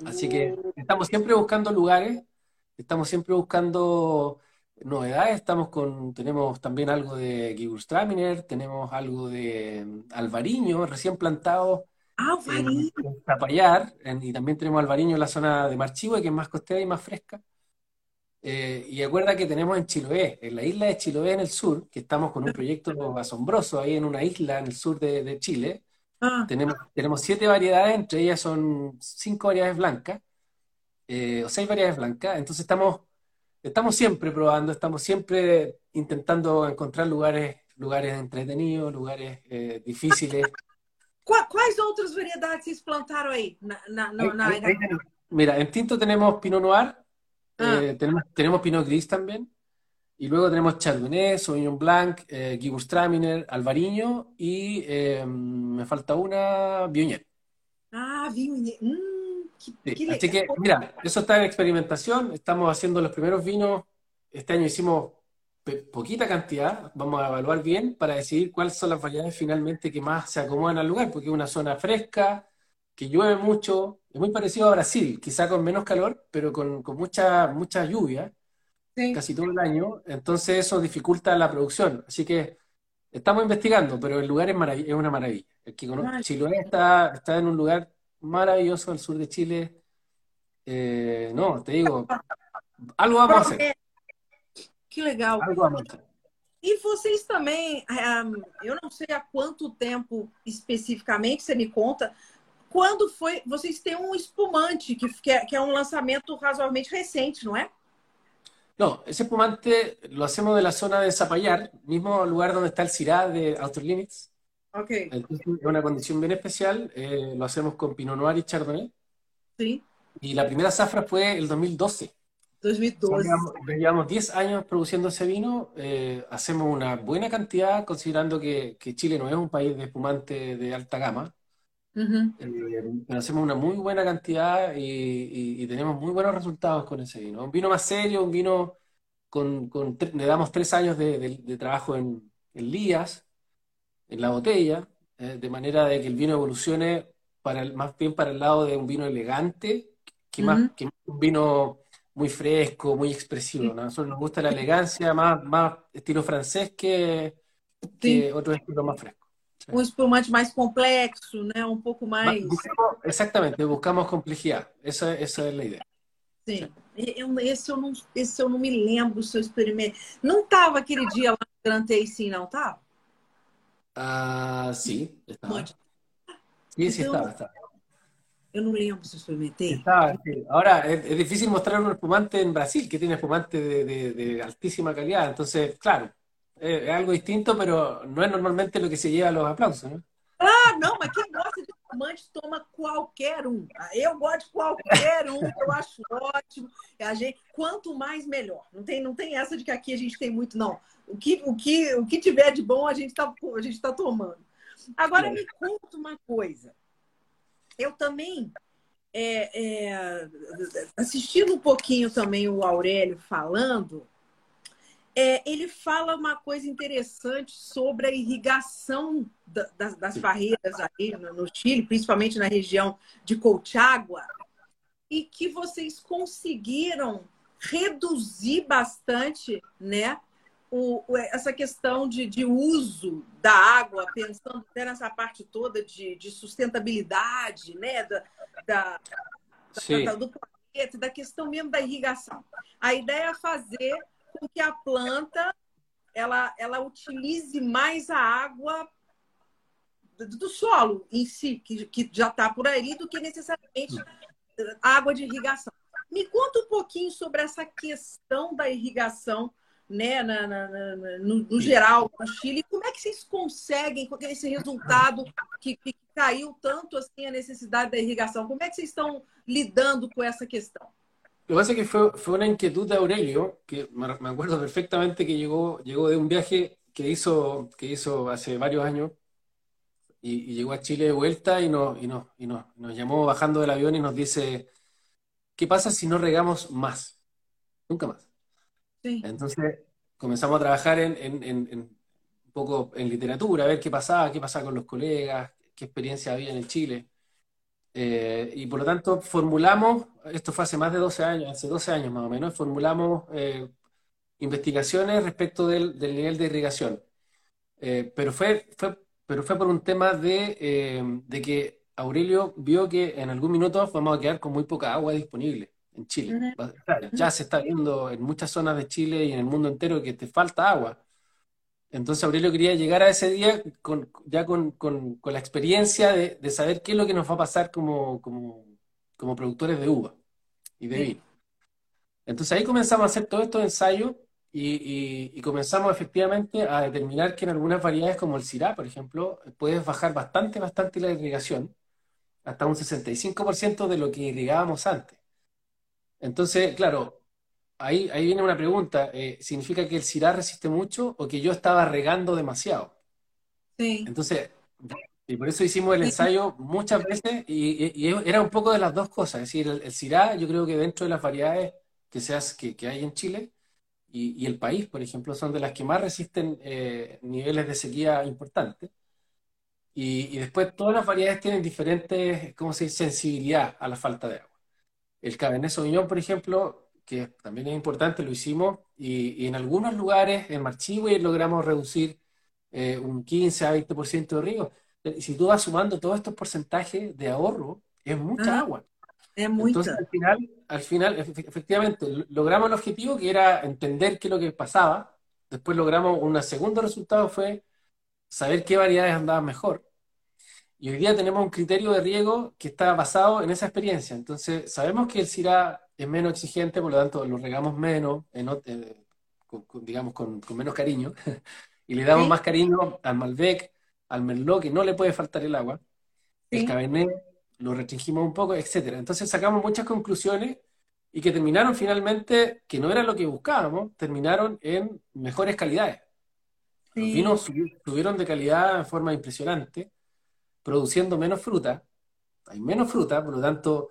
Así que uh. estamos siempre buscando lugares, estamos siempre buscando novedades. Estamos con, tenemos también algo de Gewürztraminer, tenemos algo de Alvariño, recién plantado Ah, en, Zapallar, y también tenemos Alvariño en la zona de Marchihue, que es más costera y más fresca. Eh, y recuerda que tenemos en Chiloé, en la isla de Chiloé en el sur, que estamos con un proyecto asombroso ahí en una isla en el sur de, Chile. Ah. Tenemos, tenemos siete variedades, entre ellas son cinco variedades blancas, eh, o seis variedades blancas. Entonces estamos, estamos siempre probando, estamos siempre intentando encontrar lugares, lugares entretenidos, lugares eh, difíciles. Quais outras variedades vocês plantaram aí? Na, na, na, Mira, en tinto tenemos Pinot Noir, ah. eh, tenemos, tenemos, Pinot Gris también, y luego tenemos Chardonnay, Sauvignon Blanc, eh, Gewürztraminer, Alvariño y eh, me falta una, Viognier. Ah, Viognier. Mm, sí, así que, mira, eso está en experimentación, estamos haciendo los primeros vinos, este año hicimos poquita cantidad, vamos a evaluar bien para decidir cuáles son las variedades finalmente que más se acomodan al lugar, porque es una zona fresca, que llueve mucho, es muy parecido a Brasil, quizá con menos calor, pero con, mucha, mucha lluvia, casi todo el año, entonces eso dificulta la producción. Así que estamos investigando, pero el lugar es, es una maravilla. El que Chiloé está, está en un lugar maravilloso al sur de Chile. Eh, no, te digo, algo vamos a hacer. Que legal. E vocês também, um, eu não sei há quanto tempo especificamente, você me conta, quando foi. Vocês têm um espumante, que, é, que é um lançamento razoavelmente recente, não é? No, ese espumante lo hacemos de la zona de Zapallar, mismo lugar donde está el CIRA de Outer Limits. Ok. Entonces, es una condición bien especial. Eh, lo hacemos con Pinot Noir y Chardonnay. Sí. Y la primera zafra fue el 2012. 2012. Llevamos 10 años produciendo ese vino, eh, hacemos una buena cantidad, considerando que, Chile no es un país de espumante de alta gama, eh, pero hacemos una muy buena cantidad y, tenemos muy buenos resultados con ese vino. Un vino más serio, un vino con, le damos tres años de, trabajo en, en, lías, en la botella, eh, de manera de que el vino evolucione para el, más bien para el lado de un vino elegante, que más que un vino muy fresco, muy expresivo. ¿no? A nosotros nos gusta la elegancia, más, más estilo francés que, que otro estilo más fresco. Um espumante mais complexo, né? Um pouco mais. Exatamente, buscamos complexidade. Essa, essa é a ideia. Sim. Eu, esse, eu não, esse eu não me lembro se eu experimentei. Não estava aquele dia lá no Grantei, sim, não estava? Ah, sim, estava. Sim, sim, então, estava, estava. Yo no lembro si experimenté. Ahora, es, difícil mostrar un espumante en Brasil que tiene espumante de, altísima calidad. Entonces, claro, es, algo distinto, pero no es normalmente lo que se lleva a los aplausos, ¿no? Ah, não, mas quem gosta de espumante toma qualquer um. Eu gosto de qualquer um, eu acho ótimo. A gente, quanto mais, melhor. Não tem, não tem essa de que aqui a gente tem muito, não. O que, o que, o que tiver de bom, a gente está tá tomando. Agora, é. me conta uma coisa eu também, é, é, assistindo um pouquinho também o Aurélio falando, é, ele fala uma coisa interessante sobre a irrigação da, das, das, barreiras aí no, no, Chile, principalmente na região de Colchagua, e que vocês conseguiram reduzir bastante né, o, essa questão de, de, uso da água, pensando até nessa parte toda de, de sustentabilidade, né? Da, da, da, do planeta, da questão mesmo da irrigação. A ideia é fazer com que a planta ela, ela utilize mais a água do solo em si, que, que já está por aí, do que necessariamente água de irrigação. Me conta um pouquinho sobre essa questão da irrigação né, na, na, na, no, no, geral, no Chile. Como é que vocês conseguem, esse resultado que, que, caiu tanto assim a necessidade da irrigação? Como é que vocês estão lidando com essa questão? Lo que pasa es que fue, fue una inquietud de Aurelio, que me acuerdo perfectamente que llegó, llegó de un viaje que hizo, que hizo hace varios años y, llegó a Chile de vuelta y, nos, y, nos, y nos, nos llamó bajando del avión y nos dice, ¿qué pasa si no regamos más? Nunca más. Entonces comenzamos a trabajar en, en, en, un poco en literatura, a ver qué pasaba, qué pasaba con los colegas, qué experiencia había en Chile. Eh, y por lo tanto formulamos, esto fue hace más de 12 años, hace 12 años más o menos, formulamos eh, investigaciones respecto del, del, nivel de irrigación. Eh, pero, fue, fue, pero fue por un tema de, de que Aurelio vio que en algún minuto vamos a quedar con muy poca agua disponible en Chile. Ya se está viendo en muchas zonas de Chile y en el mundo entero que te falta agua. Entonces Aurelio quería llegar a ese día con, ya con, con, la experiencia de, de, saber qué es lo que nos va a pasar como, como, como productores de uva y de vino. Entonces ahí comenzamos a hacer todos estos ensayos y, y, comenzamos efectivamente a determinar que en algunas variedades como el Syrah, por ejemplo, puedes bajar bastante, bastante la irrigación, hasta un 65% de lo que irrigábamos antes. Entonces, claro, ahí, ahí viene una pregunta. Eh, ¿Significa que el Syrah resiste mucho o que yo estaba regando demasiado? Sí. Entonces, y por eso hicimos el ensayo muchas veces y, era un poco de las dos cosas. Es decir, el, el yo creo que dentro de las variedades que, seas, que, que hay en Chile y, el país, por ejemplo, son de las que más resisten eh, niveles de sequía importantes. Y, después todas las variedades tienen diferentes, ¿cómo se dice?, sensibilidad a la falta de agua. El Cabernet Sauvignon, por ejemplo, que también es importante, lo hicimos, y, en algunos lugares, en Marchihue, logramos reducir eh, un 15 a 20% de riego. Si tú vas sumando todos estos porcentajes de ahorro, es mucha ah, agua. Es mucha. Entonces, al final, al final, efectivamente, logramos el objetivo que era entender qué es lo que pasaba. Después logramos un segundo resultado, fue saber qué variedades andaban mejor. Y hoy día tenemos un criterio de riego que está basado en esa experiencia. Entonces, sabemos que el Syrah es menos exigente, por lo tanto, lo regamos menos, eh, digamos, con, menos cariño, y le damos más cariño al Malbec, al Merlot, que no le puede faltar el agua, el Cabernet, lo restringimos un poco, etc. Entonces, sacamos muchas conclusiones y que terminaron finalmente, que no era lo que buscábamos, terminaron en mejores calidades. Los vinos subieron de calidad de forma impresionante produciendo menos fruta, hay menos fruta, por lo tanto,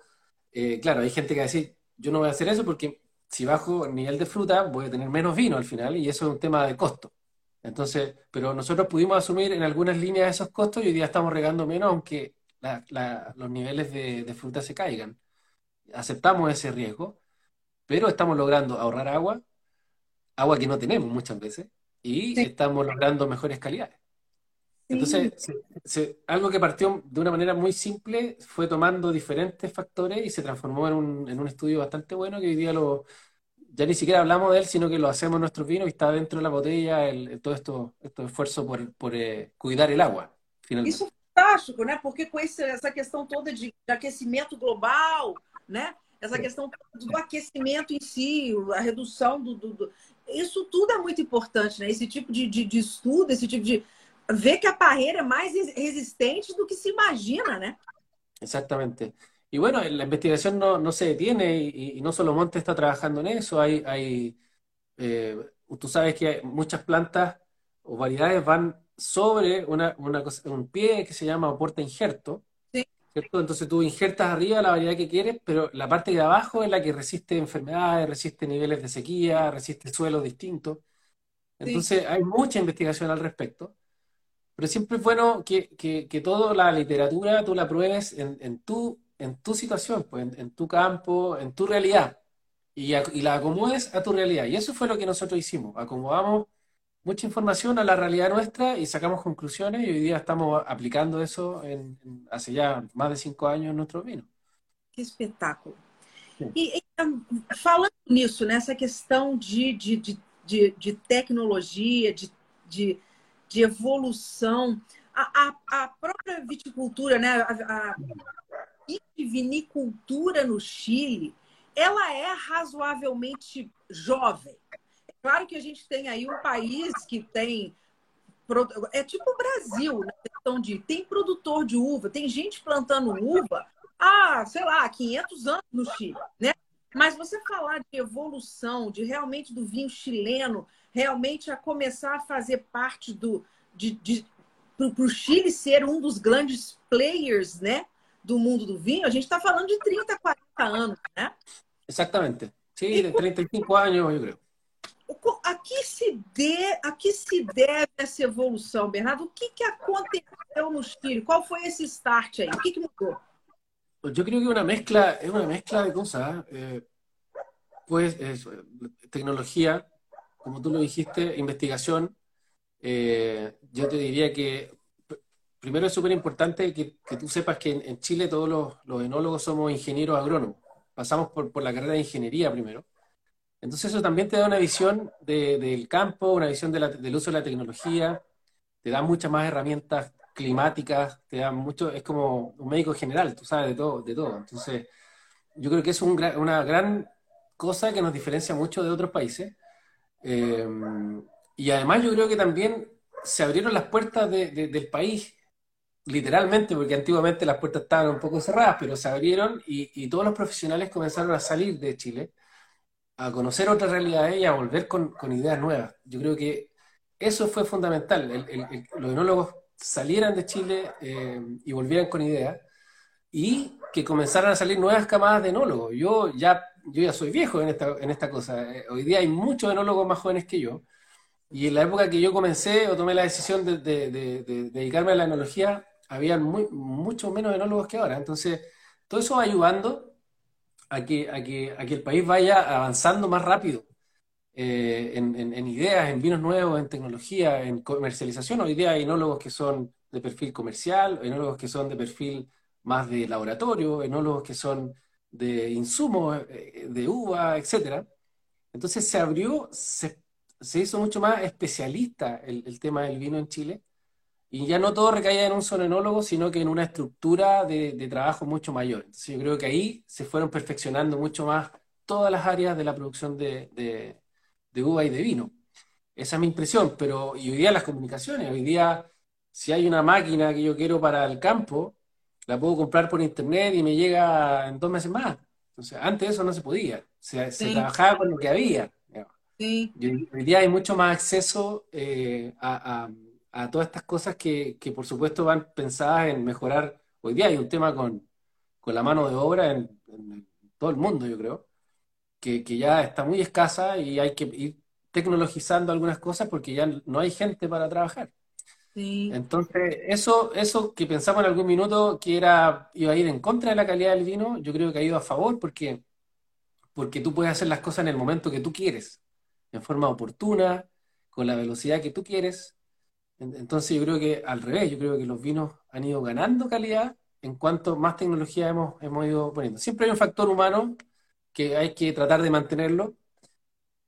eh, claro, hay gente que va a decir, yo no voy a hacer eso porque si bajo el nivel de fruta voy a tener menos vino al final y eso es un tema de costo. Entonces, pero nosotros pudimos asumir en algunas líneas esos costos y hoy día estamos regando menos aunque los niveles de, fruta se caigan. Aceptamos ese riesgo, pero estamos logrando ahorrar agua, agua que no tenemos muchas veces, y estamos logrando mejores calidades. Entonces, algo que partió de una manera muy simple fue tomando diferentes factores y se transformó en un, en un estudio bastante bueno que hoy día lo, ya ni siquiera hablamos de él, sino que lo hacemos nuestros vinos y está dentro de la botella el, todo esto, estos esfuerzos por, por eh, cuidar el agua. Finalmente. Isso é fantástico, né? Porque com esse, essa questão toda de, de aquecimento global, né? Essa questão do aquecimento em si, a redução do, do, do... Isso tudo é muito importante, né? Esse tipo de, de, de estudo, esse tipo de ver que a parreira es más resistente do que se imagina, ¿no? Exactamente. Y bueno, la investigación no, no se detiene y, no solo Monte está trabajando en eso, hay, hay eh, tú sabes que muchas plantas o variedades van sobre una, una un pie que se llama porta injerto, sí. ¿cierto? Entonces tú injertas arriba la variedad que quieres, pero la parte de abajo es la que resiste enfermedades, resiste niveles de sequía, resiste suelos distintos. Entonces hay mucha investigación al respecto. Pero siempre es bueno que, que, toda la literatura tú la pruebes en, en, tu, en tu situación, pues, en, tu campo, en tu realidad, y, y, la acomodes a tu realidad. Y eso fue lo que nosotros hicimos. Acomodamos mucha información a la realidad nuestra y sacamos conclusiones y hoy día estamos aplicando eso en, hace ya más de cinco años en nuestro vino. Que espetáculo. Y E, falando nisso, nessa questão de, de, de, de, tecnologia, de, de de evolução. A, a, a própria viticultura, né? a, a no Chile, ela é razoavelmente jovem. É claro que a gente tem aí um país que tem é tipo o Brasil, na questão de tem produtor de uva, tem gente plantando uva há, sei lá, 500 anos no Chile, né? Mas você falar de evolução, de realmente do vinho chileno realmente a começar a fazer parte do, de, de para o Chile ser um dos grandes players né, do mundo do vinho, a gente está falando de 30, 40 anos, né? Exatamente. Sí, de 35 anos, eu creio. A que se, dê, a que se deve essa evolução, Bernardo? O que, que aconteceu no Chile? Qual foi esse start aí? O que, que mudou? Yo creo que una mezcla, es una mezcla de cosas. Eh, pues tecnología, como tú lo dijiste, investigación. Eh, yo te diría que primero es súper importante que, que, tú sepas que en, Chile todos los, los, enólogos somos ingenieros agrónomos. Pasamos por, por, la carrera de ingeniería primero. Entonces eso también te da una visión de, del campo, una visión de la, del uso de la tecnología, te da muchas más herramientas climáticas, te da mucho, es como un médico general, tú sabes de todo, de todo. Entonces, yo creo que es un, una gran cosa que nos diferencia mucho de otros países. Eh, y además yo creo que también se abrieron las puertas de, de, del país, literalmente, porque antiguamente las puertas estaban un poco cerradas, pero se abrieron y, todos los profesionales comenzaron a salir de Chile, a conocer otras realidades y a volver con, ideas nuevas. Yo creo que eso fue fundamental. Los enólogos salieran de Chile eh, y volvieran con ideas y que comenzaran a salir nuevas camadas de enólogos. Yo ya, yo ya soy viejo en esta, en esta cosa. Eh, hoy día hay muchos enólogos más jóvenes que yo. Y en la época que yo comencé o tomé la decisión de, de, de, de dedicarme a la enología, había muy, mucho menos enólogos que ahora. Entonces, todo eso va ayudando a que, a que, a que el país vaya avanzando más rápido. Eh, en, en, en, ideas, en vinos nuevos, en tecnología, en comercialización. Hoy día hay enólogos que son de perfil comercial, enólogos que son de perfil más de laboratorio, enólogos que son de insumos, eh, de uva, etc. Entonces se abrió, se, se hizo mucho más especialista el, tema del vino en Chile y ya no todo recaía en un solo enólogo, sino que en una estructura de, de trabajo mucho mayor. Entonces yo creo que ahí se fueron perfeccionando mucho más todas las áreas de la producción de, de, de uva y de vino. Esa es mi impresión, pero y hoy día las comunicaciones, hoy día si hay una máquina que yo quiero para el campo, la puedo comprar por internet y me llega en dos meses más. Entonces, antes eso no se podía, se, sí. se trabajaba con lo que había. Sí. Y hoy día hay mucho más acceso eh, a, a, a, todas estas cosas que, que, por supuesto, van pensadas en mejorar. Hoy día hay un tema con, con la mano de obra en, en todo el mundo, yo creo que, que, ya está muy escasa y hay que ir tecnologizando algunas cosas porque ya no hay gente para trabajar. Entonces, eso, eso que pensamos en algún minuto que era, iba a ir en contra de la calidad del vino, yo creo que ha ido a favor porque, porque tú puedes hacer las cosas en el momento que tú quieres, en forma oportuna, con la velocidad que tú quieres. Entonces, yo creo que al revés, yo creo que los vinos han ido ganando calidad en cuanto más tecnología hemos, hemos ido poniendo. Siempre hay un factor humano que hay que tratar de mantenerlo,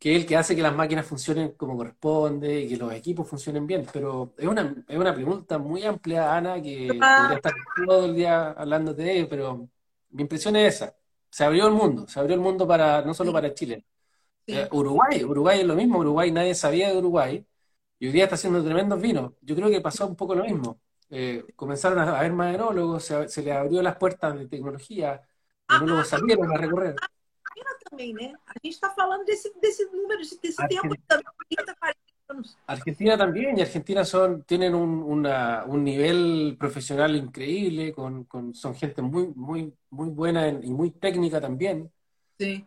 que es el que hace que las máquinas funcionen como corresponde y que los equipos funcionen bien. Pero es una, es una pregunta muy amplia, Ana, que ah. podría estar todo el día hablando de ello, pero mi impresión es esa. Se abrió el mundo, se abrió el mundo para no solo para Chile. Sí. Eh, Uruguay, Uruguay es lo mismo, Uruguay nadie sabía de Uruguay y hoy día está haciendo tremendos vinos. Yo creo que pasó un poco lo mismo. Eh, comenzaron a haber más enólogos, se, se les abrió las puertas de tecnología, los enólogos salieron a recorrer. Também, né? A gente está falando desse, desse número, desse Argentina, tempo, 30, 40 anos. Argentina también, y Argentina son, tienen un, una, un nivel profesional increíble, con, con, son gente muy, muy, muy buena en, y muy técnica también. Sí.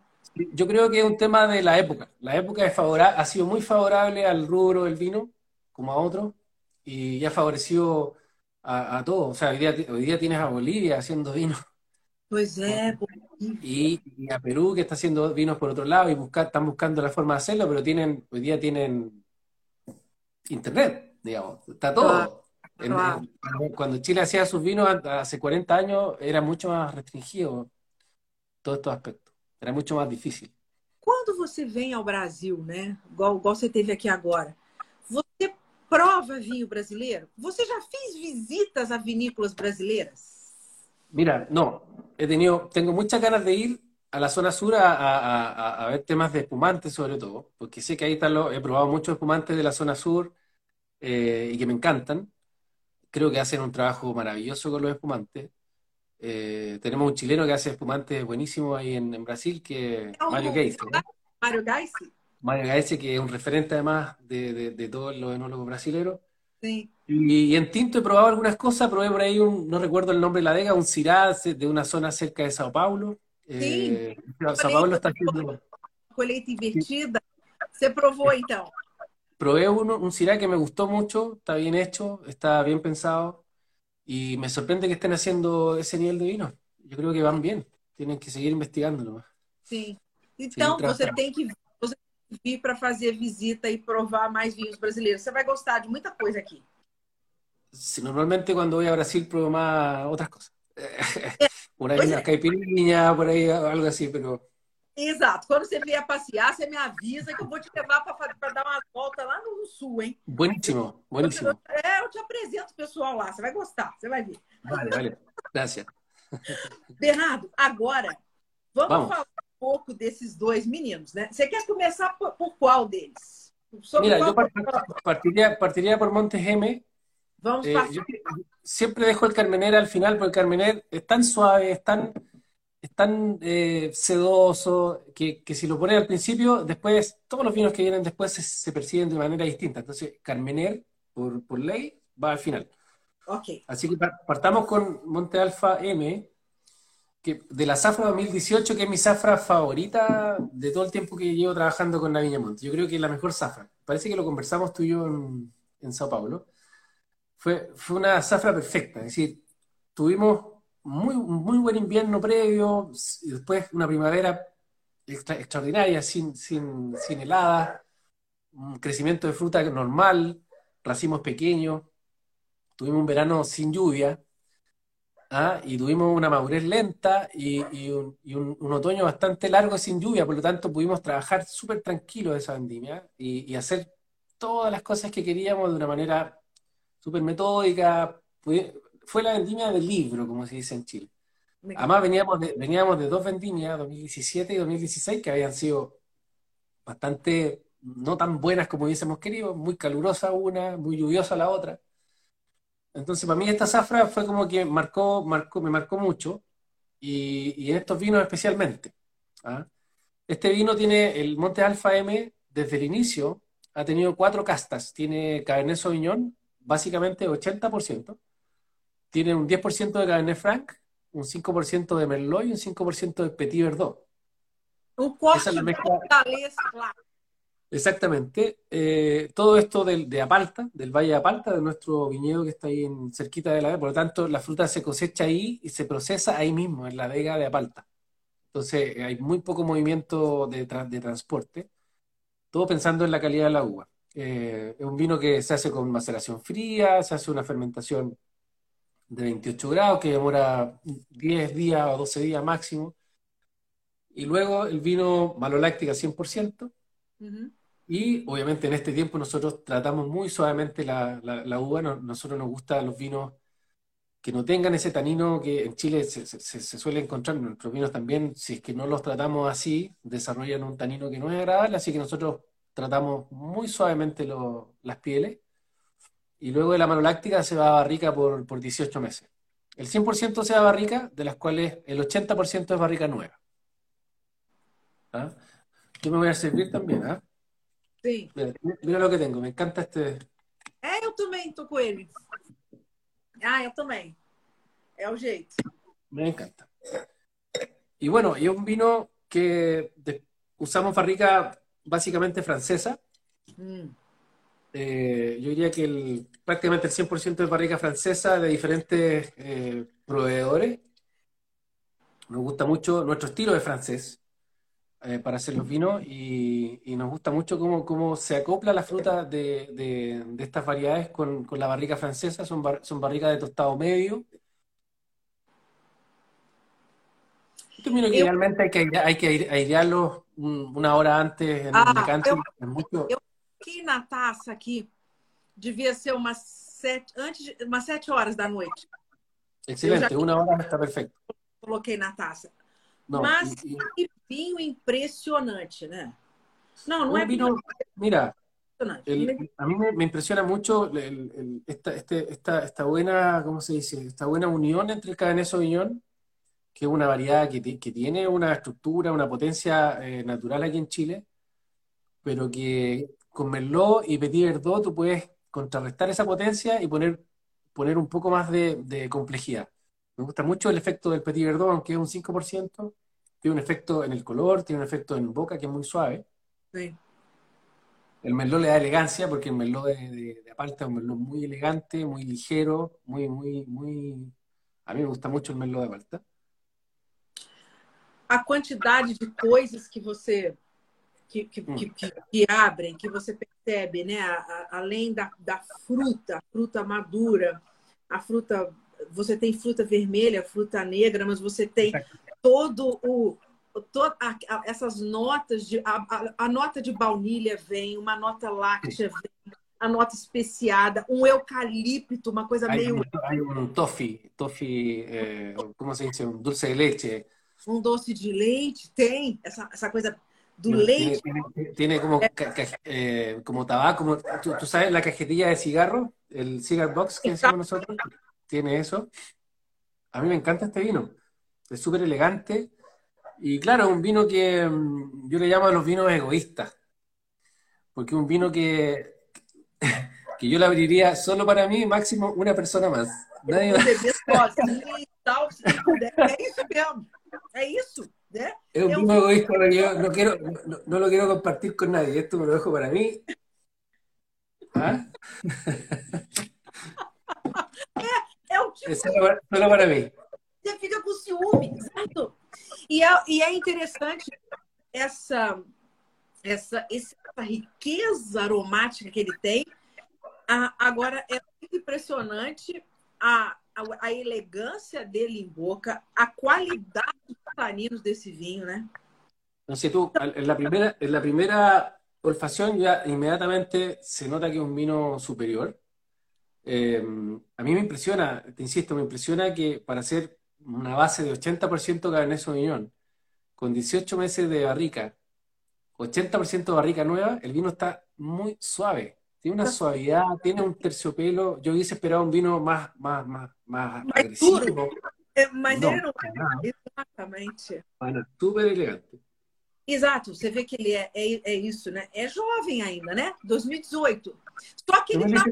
Yo creo que es un tema de la época. La época es favorable, ha sido muy favorable al rubro del vino, como a otros, y ha favorecido a, a todos. O sea, hoy día, hoy día tienes a Bolivia haciendo vino. Pues é, y, y, a Perú que está haciendo vinos por otro lado y busca, están buscando la forma de hacerlo, pero tienen hoy día tienen internet, digamos, está todo. En. En, cuando Chile hacía sus vinos hace 40 años era mucho más restringido todos estos aspectos, era mucho más difícil. Quando você vem ao Brasil, né, igual, igual você teve aqui agora, você prova vinho brasileiro? Você já fez visitas a vinícolas brasileiras? Mira, no, he tenido, tengo muchas ganas de ir a la zona sur a, a, a, a ver temas de espumantes sobre todo, porque sé que ahí están los, he probado muchos espumantes de la zona sur eh, y que me encantan. Creo que hacen un trabajo maravilloso con los espumantes. Eh, tenemos un chileno que hace espumantes buenísimos ahí en, en Brasil, que es Mario Geise. ¿no? Mario Geise. Mario Geise, que es un referente además de, de, de todos los enólogos brasileños. Sí. Y, en tinto he probado algunas cosas, probé por ahí un, no recuerdo el nombre de la adega, un Syrah de una zona cerca de Sao Paulo. Sí. Eh, Sao Paulo está haciendo... Colheita invertida. ¿Se probó entonces? Probé uno, un Syrah que me gustó mucho, está bien hecho, está bien pensado y me sorprende que estén haciendo ese nivel de vino. Yo creo que van bien, tienen que seguir investigándolo. Sim. Então, você tem que você vir para fazer visita e provar mais vinhos brasileiros. Você vai gostar de muita coisa aqui. Sí, normalmente cuando voy a Brasil pruebo más otras cosas. por ahí una caipirinha, por ahí algo así, pero Exato. Quando você vier passear, você me avisa que eu vou te levar para dar uma volta lá no sul, hein? Bueníssimo, bueníssimo. É, eu te apresento o pessoal lá, você vai gostar, você vai ver. Vale, vale. Gracias. Bernardo, agora vamos, Vamos. falar um pouco desses dois meninos, né? Você quer começar por, por qual deles? Sobre Mira, qual- yo part- partiría, partiría por Montes M. Vamos Eh, yo siempre dejo el Carmener al final, porque el Carmener es tan suave, es tan, es tan eh, sedoso, que, que si lo pones al principio, después, todos los vinos que vienen después se, se perciben de manera distinta. Entonces, Carmener, por, por ley, va al final. Así que par- partamos con Monte Alfa M, que de la zafra 2018, que es mi zafra favorita de todo el tiempo que llevo trabajando con la Viña Monte. Yo creo que es la mejor zafra. Parece que lo conversamos tú y yo en, en Sao Paulo. Fue, fue una zafra perfecta, es decir, tuvimos muy, muy buen invierno previo, y después una primavera extra- extraordinaria, sin, sin, sin heladas, un crecimiento de fruta normal, racimos pequeños, tuvimos un verano sin lluvia, ¿ah? y tuvimos una madurez lenta y, y un, otoño bastante largo sin lluvia, por lo tanto pudimos trabajar súper tranquilo esa vendimia y hacer todas las cosas que queríamos de una manera súper metódica. Fue la vendimia del libro, como se dice en Chile. Además veníamos de, veníamos de dos vendimias, 2017 y 2016, que habían sido bastante no tan buenas como hubiésemos querido, muy calurosa una, muy lluviosa la otra. Entonces, para mí esta zafra fue como que marcó, marcó, me marcó mucho, y, y en estos vinos especialmente. ¿ah? Este vino tiene el Monte Alfa M, desde el inicio, ha tenido cuatro castas. Tiene Cabernet Sauvignon, básicamente 80%. Tiene un 10% de Cabernet Franc, un 5% de Merlot y un 5% de Petit Verdot. Mezcla- fortaleza, claro. Exactamente. Eh, todo esto del, de Apalta, del Valle de Apalta, de nuestro viñedo que está ahí en, cerquita de la vega. Por lo tanto, la fruta se cosecha ahí y se procesa ahí mismo, en la vega de Apalta. Entonces, eh, hay muy poco movimiento de, de transporte. Todo pensando en la calidad de la uva. Eh, es un vino que se hace con maceración fría, se hace una fermentación de 28 grados que demora 10 días o 12 días máximo. Y luego el vino maloláctica 100%. Uhum. Y obviamente en este tiempo nosotros tratamos muy suavemente la, la- la uva. No- nosotros nos gustan los vinos que no tengan ese tanino que en Chile se, se- se- se suele encontrar. Nuestros vinos también, si es que no los tratamos así, desarrollan un tanino que no es agradable. Así que nosotros tratamos muy suavemente lo- las pieles. Y luego de la maloláctica se va a barrica por, por 18 meses. El 100% se va a barrica, de las cuales el 80% es barrica nueva. ¿Ah? Yo me voy a servir también, ¿ah? Sim. Mira, mira lo que tengo, me encanta este. É, eu também tô com ele. Ah, eu também. É o jeito. Me encanta. Y bueno, y un vino que usamos barrica básicamente francesa. Hum. Eh, yo diría que el, prácticamente el 100% es barrica francesa de diferentes eh, proveedores. Nos gusta mucho nuestro estilo de francés eh, para hacer los vinos y, y nos gusta mucho cómo, cómo se acopla la fruta de, de- de estas variedades con, con la barrica francesa. Son, bar- son barricas de tostado medio. Vino que idealmente hay que, hay que aire- airearlos un- una hora antes en Ah, el decante. eu- Es mucho, Aqui na taça aqui devia ser umas sete, antes de, umas sete horas da noite. excelente, una hora está perfecto. Coloquei na taça. No, Mas y- y- que vinho impressionante, né? Não, não un é vino, mira, el- a mí me, me impresiona mucho el- el- esta, este- esta, esta buena, ¿cómo se dice? Esta buena unión entre el Cabernet Sauvignon, que es una variedad que, que tiene una estructura, una potencia eh, natural aquí en Chile, pero que con Merlot y Petit Verdot tú puedes contrarrestar esa potencia y poner, poner un poco más de, complejidad. Me gusta mucho el efecto del Petit Verdot, aunque es un 5%. Tiene un efecto en el color, tiene un efecto en boca que es muy suave. Sí. El Merlot le da elegancia porque el Merlot de, de, es un Merlot muy elegante, muy ligero, muy, muy, muy... A mí me gusta mucho el Merlot de Apalta. A quantidade de coisas que você que, que, hum. que, que, abrem, que você percebe, né? além da, da fruta, fruta madura, a fruta, você tem fruta vermelha, fruta negra, mas você tem todo o toda a, a, essas notas de a, a, nota de baunilha vem, uma nota láctea vem, a nota especiada, um eucalipto, uma coisa hay meio. Hay um toffee, toffee, eh, como se diz, um dulce de leite. Um doce de leite, tem essa, essa coisa do leite. Tiene, tiene como, eh, como tabaco, como, ¿tú, ¿tú, sabes la cajetilla de cigarro, el cigar box que decimos nosotros, tiene eso. A mí me encanta este vino, es súper elegante y claro, un vino que mm, yo le llamo a los vinos egoístas, porque un vino que, que yo le abriría solo para mí, máximo una persona más. Nadie más. Es un vino egoísta que yo no, quiero, no, lo quiero compartir con nadie. Esto me lo dejo para mí. ¿Ah? É, solo, solo para mí. Você fica com ciúme, certo? E é, e é interessante essa, essa, essa riqueza aromática que ele tem. agora, é impressionante a, a, a, elegância dele em boca, a qualidade dos taninos desse vinho, né? No sé, tú, en la primera, en olfacción ya inmediatamente se nota que es un vino superior. Eh, a mí me impresiona, te insisto, me impresiona que para ser una base de 80% Cabernet Sauvignon, con 18 meses de barrica, 80% de barrica nueva, el vino está muy suave. Tiene una suavidad, tiene un terciopelo. Yo hubiese esperado un vino más, más, más, más agresivo. É, mas não, ele não é. Exatamente. Super elegante. Exato, você vê que ele é, é, é, isso, né? É jovem ainda, né? 2018. Só que ele está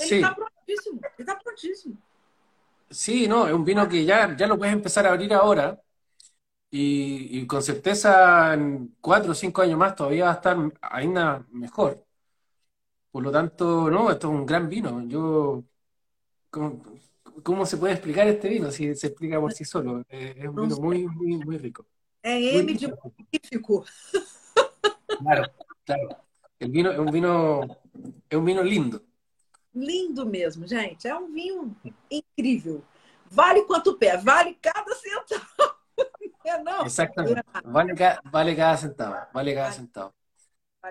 ele tá prontíssimo. Ele está prontíssimo. Sí, no, es un vino que ya, ya lo puedes empezar a abrir ahora y, con certeza en cuatro o cinco años más todavía va a estar ainda mejor. Por lo tanto, no, esto es un gran vino. Yo, ¿cómo, se puede explicar este vino si se explica por sí solo? Es, un vino muy, muy, muy rico. Es M de magnífico. Claro, claro. El vino es un vino, es un vino lindo. Lindo mesmo, gente. É um vinho incrível. Vale quanto pé? Vale cada centavo. É, não. Exactamente. Vale, vale cada centavo. Vale cada centavo.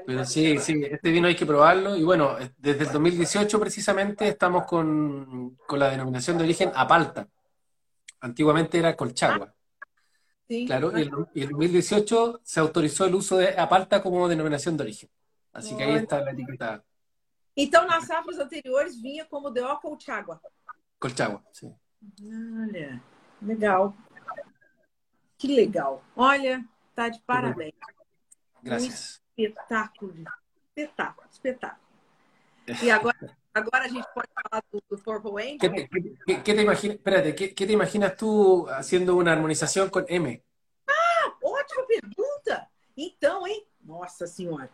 Pero sí, sí, este vino hay que probarlo. Y bueno, desde el 2018 precisamente estamos con, con la denominación de origen Apalta. Antiguamente era Colchagua. Sí, claro, y en el 2018 se autorizó el uso de Apalta como denominación de origen. Así que ahí está la etiqueta Então, nas safras anteriores, vinha como DO Colchagua. Colchagua, sim. Olha, legal. Que legal. Olha, tá de parabéns. Graças. Espetáculo. Espetáculo, espetáculo. E agora, agora a gente pode falar do, do Purple Angel. ¿Qué qué, qué te imaginas, espérate, ¿qué, ¿qué, te imaginas tú haciendo una armonización con M? Ah, ótima pergunta. Então, hein? Nossa Senhora.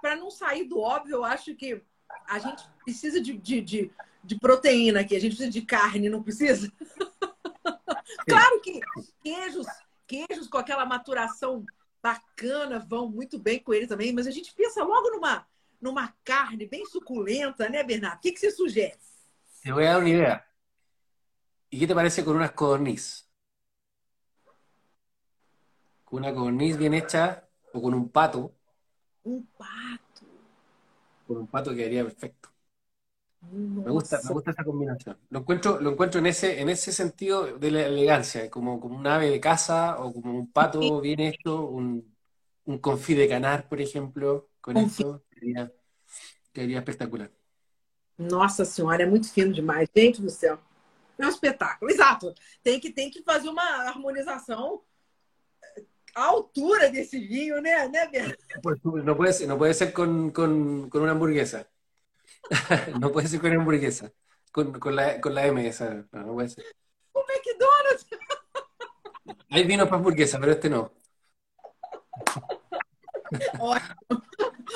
para não sair do óbvio, eu acho que a gente precisa de, de, de, de proteína aqui, a gente precisa de carne, não precisa? claro que queijos, queijos com aquela maturação bacana vão muito bem com ele também, mas a gente pensa logo numa, numa carne bem suculenta, né, Bernardo? O que, que você sugere? Te voy a dar una idea. ¿Y qué te parece con unas codorniz? Con una codorniz bien hecha o con un pato Un pato. Por un pato quedaría perfecto. Me gusta, me gusta esa combinación. Lo encuentro, lo encuentro en ese, en ese sentido de la elegancia, como, como un ave de casa o como un pato bien hecho, un, un confí de canar, por ejemplo, con confí. esto, quedaría, quedaría espectacular. Nossa senhora, é muito fino demais. Gente do céu. É um espetáculo. Exato. Tem que, tem que fazer uma harmonização A altura desse vinho, né, né pues, No puede ser, no puede ser con, con, con una hamburguesa. no puede ser con hamburguesa. Con, con, la, con la M esa. No, no puede ser. O McDonald's. Hay vino para hamburguesa, pero este no.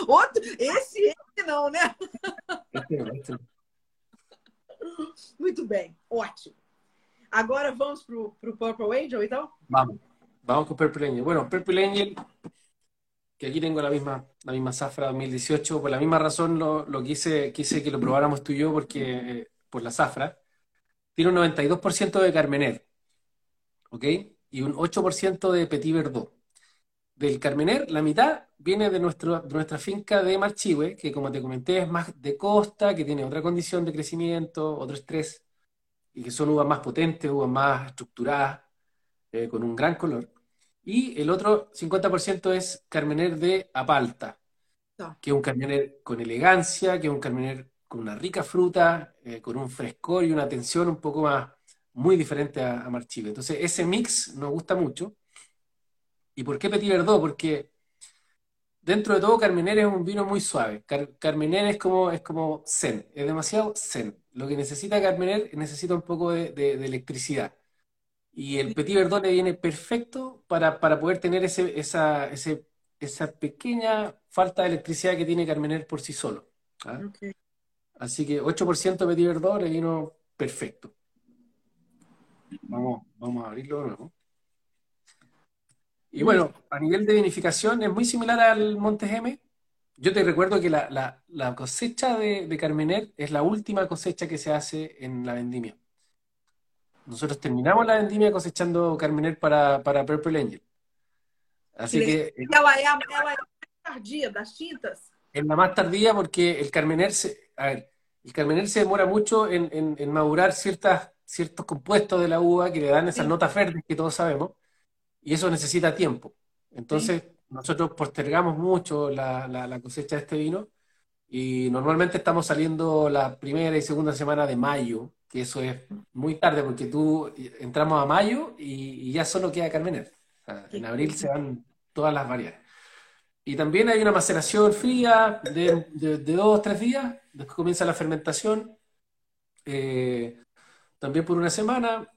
Outro, esse, esse não, né? Este não, este não. Muito bem, ótimo. Agora vamos para o Purple Angel, então? Vamos, vamos con Purple Angel. Bueno, Purple Angel, que aquí tengo la misma, la misma zafra 2018, por la misma razón lo, lo quise, quise que lo probáramos tú y yo, porque eh, por la zafra, tiene un 92% de Carmener, ¿ok? Y un 8% de Petit Verdot. Del Carmener, la mitad viene de, nuestra finca de Marchihue, que como te comenté es más de costa, que tiene otra condición de crecimiento, otro estrés, y que son uvas más potentes, uvas más estructuradas, eh, con un gran color. Y el otro 50% es Carmener de Apalta, que es un Carmener con elegancia, que es un Carmener con una rica fruta, eh, con un frescor y una tensión un poco más, muy diferente a, a Marchive. Entonces, ese mix nos gusta mucho. ¿Y por qué Petit Verdot? Porque dentro de todo Carmener es un vino muy suave. Carmener es como, es como zen, es demasiado zen. Lo que necesita Carmener necesita un poco de, electricidad. Y el Petit Verdot le viene perfecto para, poder tener ese, esa, ese, esa pequeña falta de electricidad que tiene Carmener por sí solo. ¿ah? Así que 8% Petit Verdot le vino perfecto. Vamos, vamos a abrirlo de nuevo. Y bueno, a nivel de vinificación es muy similar al Monte M. Yo te recuerdo que la, cosecha de, Carmener es la última cosecha que se hace en la vendimia. Nosotros terminamos la vendimia cosechando Carmener para, para Purple Angel. Así que. es la más tardía las tintas? Es la más tardía porque el Carmener se. A ver, el Carmener se demora mucho en, madurar ciertas, ciertos compuestos de la uva que le dan esas notas verdes que todos sabemos y eso necesita tiempo. Entonces, nosotros postergamos mucho la, cosecha de este vino y normalmente estamos saliendo la primera y segunda semana de mayo, que eso es muy tarde porque tú entramos a mayo y, ya solo queda Carmener. en abril se van todas las variedades. Y también hay una maceración fría de, dos o tres días, después comienza la fermentación, eh, también por una semana,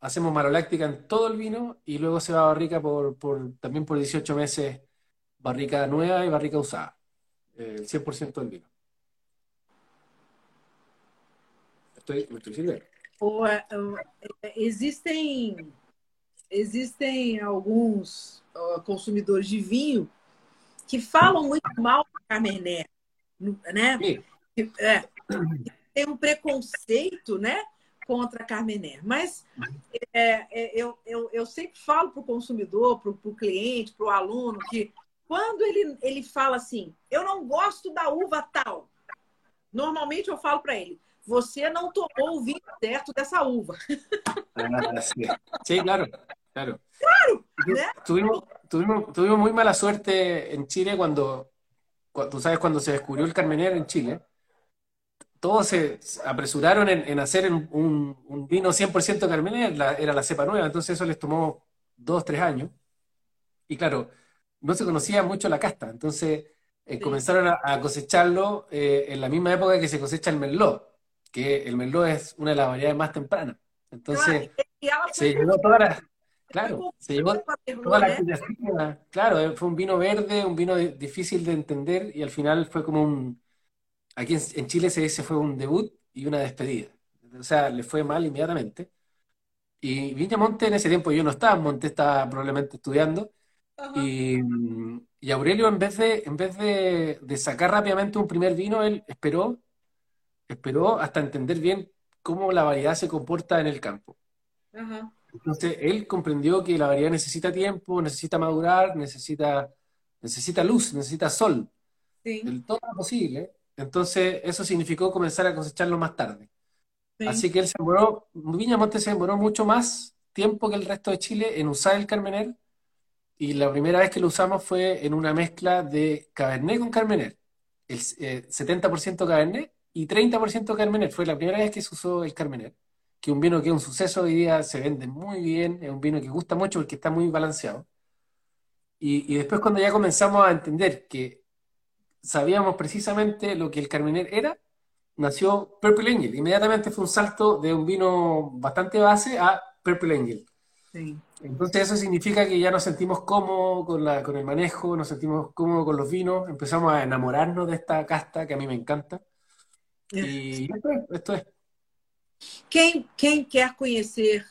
hacemos maloláctica en todo el vino y luego se va a barrica por, también por 18 meses, barrica nueva y barrica usada, el 100% del vino. Eh, eh, existem, existem alguns consumidores de vinho que falam muito mal do Cabernet, né? É, tem um preconceito, né? contra a Carmener. Mas é, é, eu, eu, eu sempre falo para o consumidor, para o cliente, para o aluno, que quando ele, ele fala assim, eu não gosto da uva tal, normalmente eu falo para ele, você não tomou o vinho certo dessa uva. Ah, sí. sí, claro, claro. Claro. ¿né? Tuvimos, tuvimos, tuvimos muy mala suerte en Chile cuando, cuando, tú sabes, cuando se descubrió el Carmener en Chile todos se apresuraron en, hacer un, vino 100% Carmener, era la cepa nueva, entonces eso les tomó dos, tres años. Y claro, no se conocía mucho la casta, entonces eh, comenzaron a, cosecharlo eh, en la misma época que se cosecha el Merlot, que el Merlot es una de las variedades más tempranas. Entonces, se llevó toda la, claro, se llevó toda la claro, eh, fue un vino verde, un vino difícil de entender y al final fue como un Aquí en, Chile ese, fue un debut y una despedida. O sea, le fue mal inmediatamente. Y Viña Monte en ese tiempo yo no estaba, Monte estaba probablemente estudiando. Y, Aurelio, en vez de, en vez de, sacar rápidamente un primer vino, él esperó, esperó hasta entender bien cómo la variedad se comporta en el campo. Entonces, él comprendió que la variedad necesita tiempo, necesita madurar, necesita, necesita luz, necesita sol. Sí. Del todo posible. Entonces, eso significó comenzar a cosecharlo más tarde. Así que él se demoró, Viña Monte se demoró mucho más tiempo que el resto de Chile en usar el Carmener. Y la primera vez que lo usamos fue en una mezcla de Cabernet con Carmener. El 70% eh, Cabernet y 30% Carmener. Fue la primera vez que se usó el Carmener. Que un vino que es un suceso hoy día se vende muy bien. Es un vino que gusta mucho porque está muy balanceado. Y, después cuando ya comenzamos a entender que sabíamos precisamente lo que el Carmener era, nació Purple Angel. Inmediatamente fue un salto de un vino bastante base a Purple Angel. Entonces eso significa que ya nos sentimos cómodos con, la, con el manejo, nos sentimos cómodos con los vinos, empezamos a enamorarnos de esta casta que a mí me encanta. Esto es. Quem, quem quer conhecer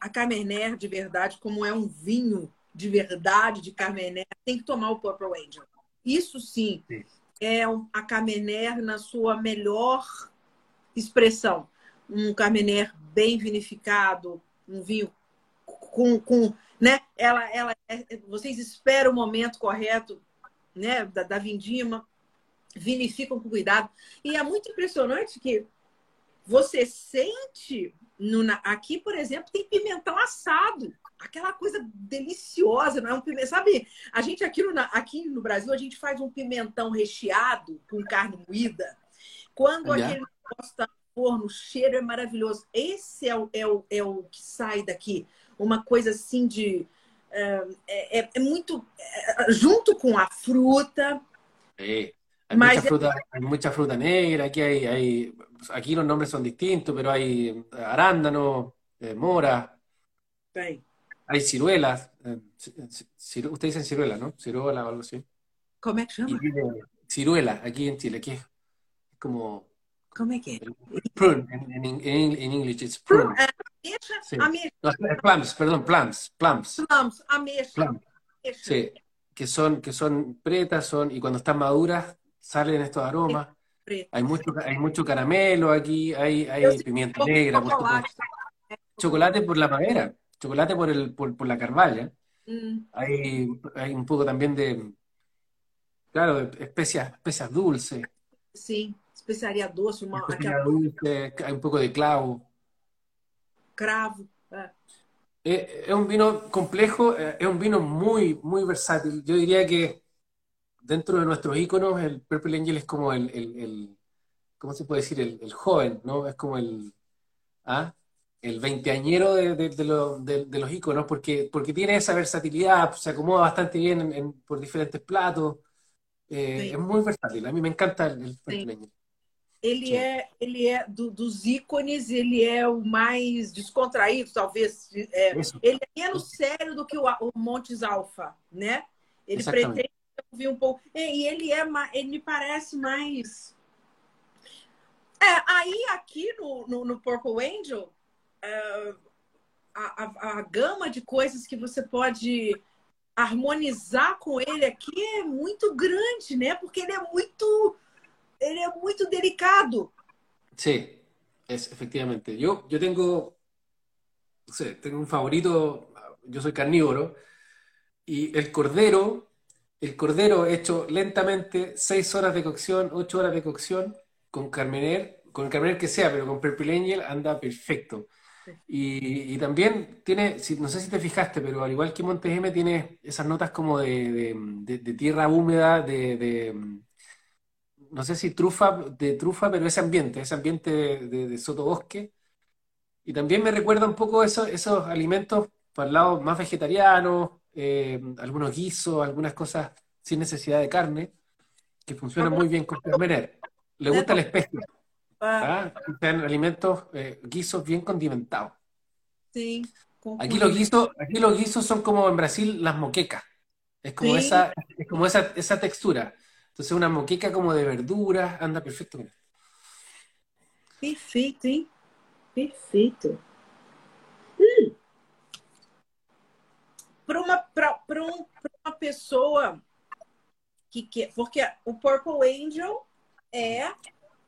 a Cabernet de verdade, como é um vinho de verdade de Carmener, tem que tomar o Purple Angel. Isso sim, sim. é a Carmener na sua melhor expressão. Um Carmener bem vinificado, um vinho com, com né? Ela, ela, é, vocês esperam o momento correto, né? Da, da vindima, vinificam com cuidado e é muito impressionante que você sente no, aqui, por exemplo, tem pimentão assado aquela coisa deliciosa, não é um pimentão. Sabe, a gente aqui no, aqui no Brasil, a gente faz um pimentão recheado com carne moída. Quando aquele negócio está no forno, o cheiro é maravilhoso. Esse é o, é, o, é o que sai daqui. Uma coisa assim de. É, é, é muito. É, junto com a fruta. É. Hay, mucha fruta, hay mucha fruta negra, aquí hay, hay, aquí los nombres son distintos, pero hay arándano, eh, mora. Hay ciruelas. Eh, ciru, ustedes dicen ciruela, ¿no? Ciruela o algo así. ¿Cómo se llama? ciruela, aquí en Chile, que es como... ¿Cómo es que? Prune, en, en, en, inglés es prune. Sí. No, plums, perdón, plums, plums. Plums, ameixa. Plums. Sí, que son, que son pretas, son, y cuando están maduras salen estos aromas. Hay mucho, hay mucho caramelo aquí, hay, hay pimienta negra, chocolate. chocolate por la madera chocolate por, el, por, por la carvalla. Mm. Hay, hay un poco también de, claro, de especias, especias dulces. Sí, especiaria dulce. Uma, especiaria dulce, hay un poco de clavo. Cravo. Eh. Eh, es un vino complejo, eh, es un vino muy, muy versátil. Yo diría que dentro de nuestros íconos, el Purple Angel es como el, el, el ¿cómo se puede decir? El, el, joven, ¿no? Es como el, ¿ah? el veinteañero de, de, los iconos, porque, porque tiene esa versatilidad, se acomoda bastante bien por diferentes platos. Eh, es muy versátil. A mí me encanta el, el Ele Sim. é, ele é do, dos ícones, ele é o mais descontraído, talvez. É, ele é menos sério do que o, o Montes Alfa, né? Ele Exatamente. Pretende ouvir um pouco. E, ele é ele me parece mais. É, aí aqui no, no, no Purple Angel, uh, a, a, a gama de coisas que você pode harmonizar com ele aqui é muito grande, né? Porque ele é muito, ele é muito delicado. Sí, es, efectivamente. Yo, yo tengo, no sé, tengo un favorito, yo soy carnívoro, y el cordero, el cordero hecho lentamente, seis horas de cocción, ocho horas de cocción, con carmener, con el carmener que sea, pero con Purple Angel anda perfecto. Y, también tiene, no sé si te fijaste, pero al igual que Montes M, tiene esas notas como de, tierra húmeda, de, no sé si trufa, de trufa, pero ese ambiente, ese ambiente de, sotobosque. Y también me recuerda un poco esos, esos alimentos para el lado más vegetariano, eh, algunos guisos, algunas cosas sin necesidad de carne, que funcionan muy bien con comer. Le gusta la especie. Ah, alimentos, eh, guisos bien condimentados. Sí. Aquí los guisos, aquí los guisos son como en Brasil las moquecas. Es como esa, es como esa, esa textura. Entonces una moqueca como de verduras, anda perfecto. Perfeito? Perfeito. Para uma, pra, pra um, pra uma pessoa que quer. Porque o Purple Angel é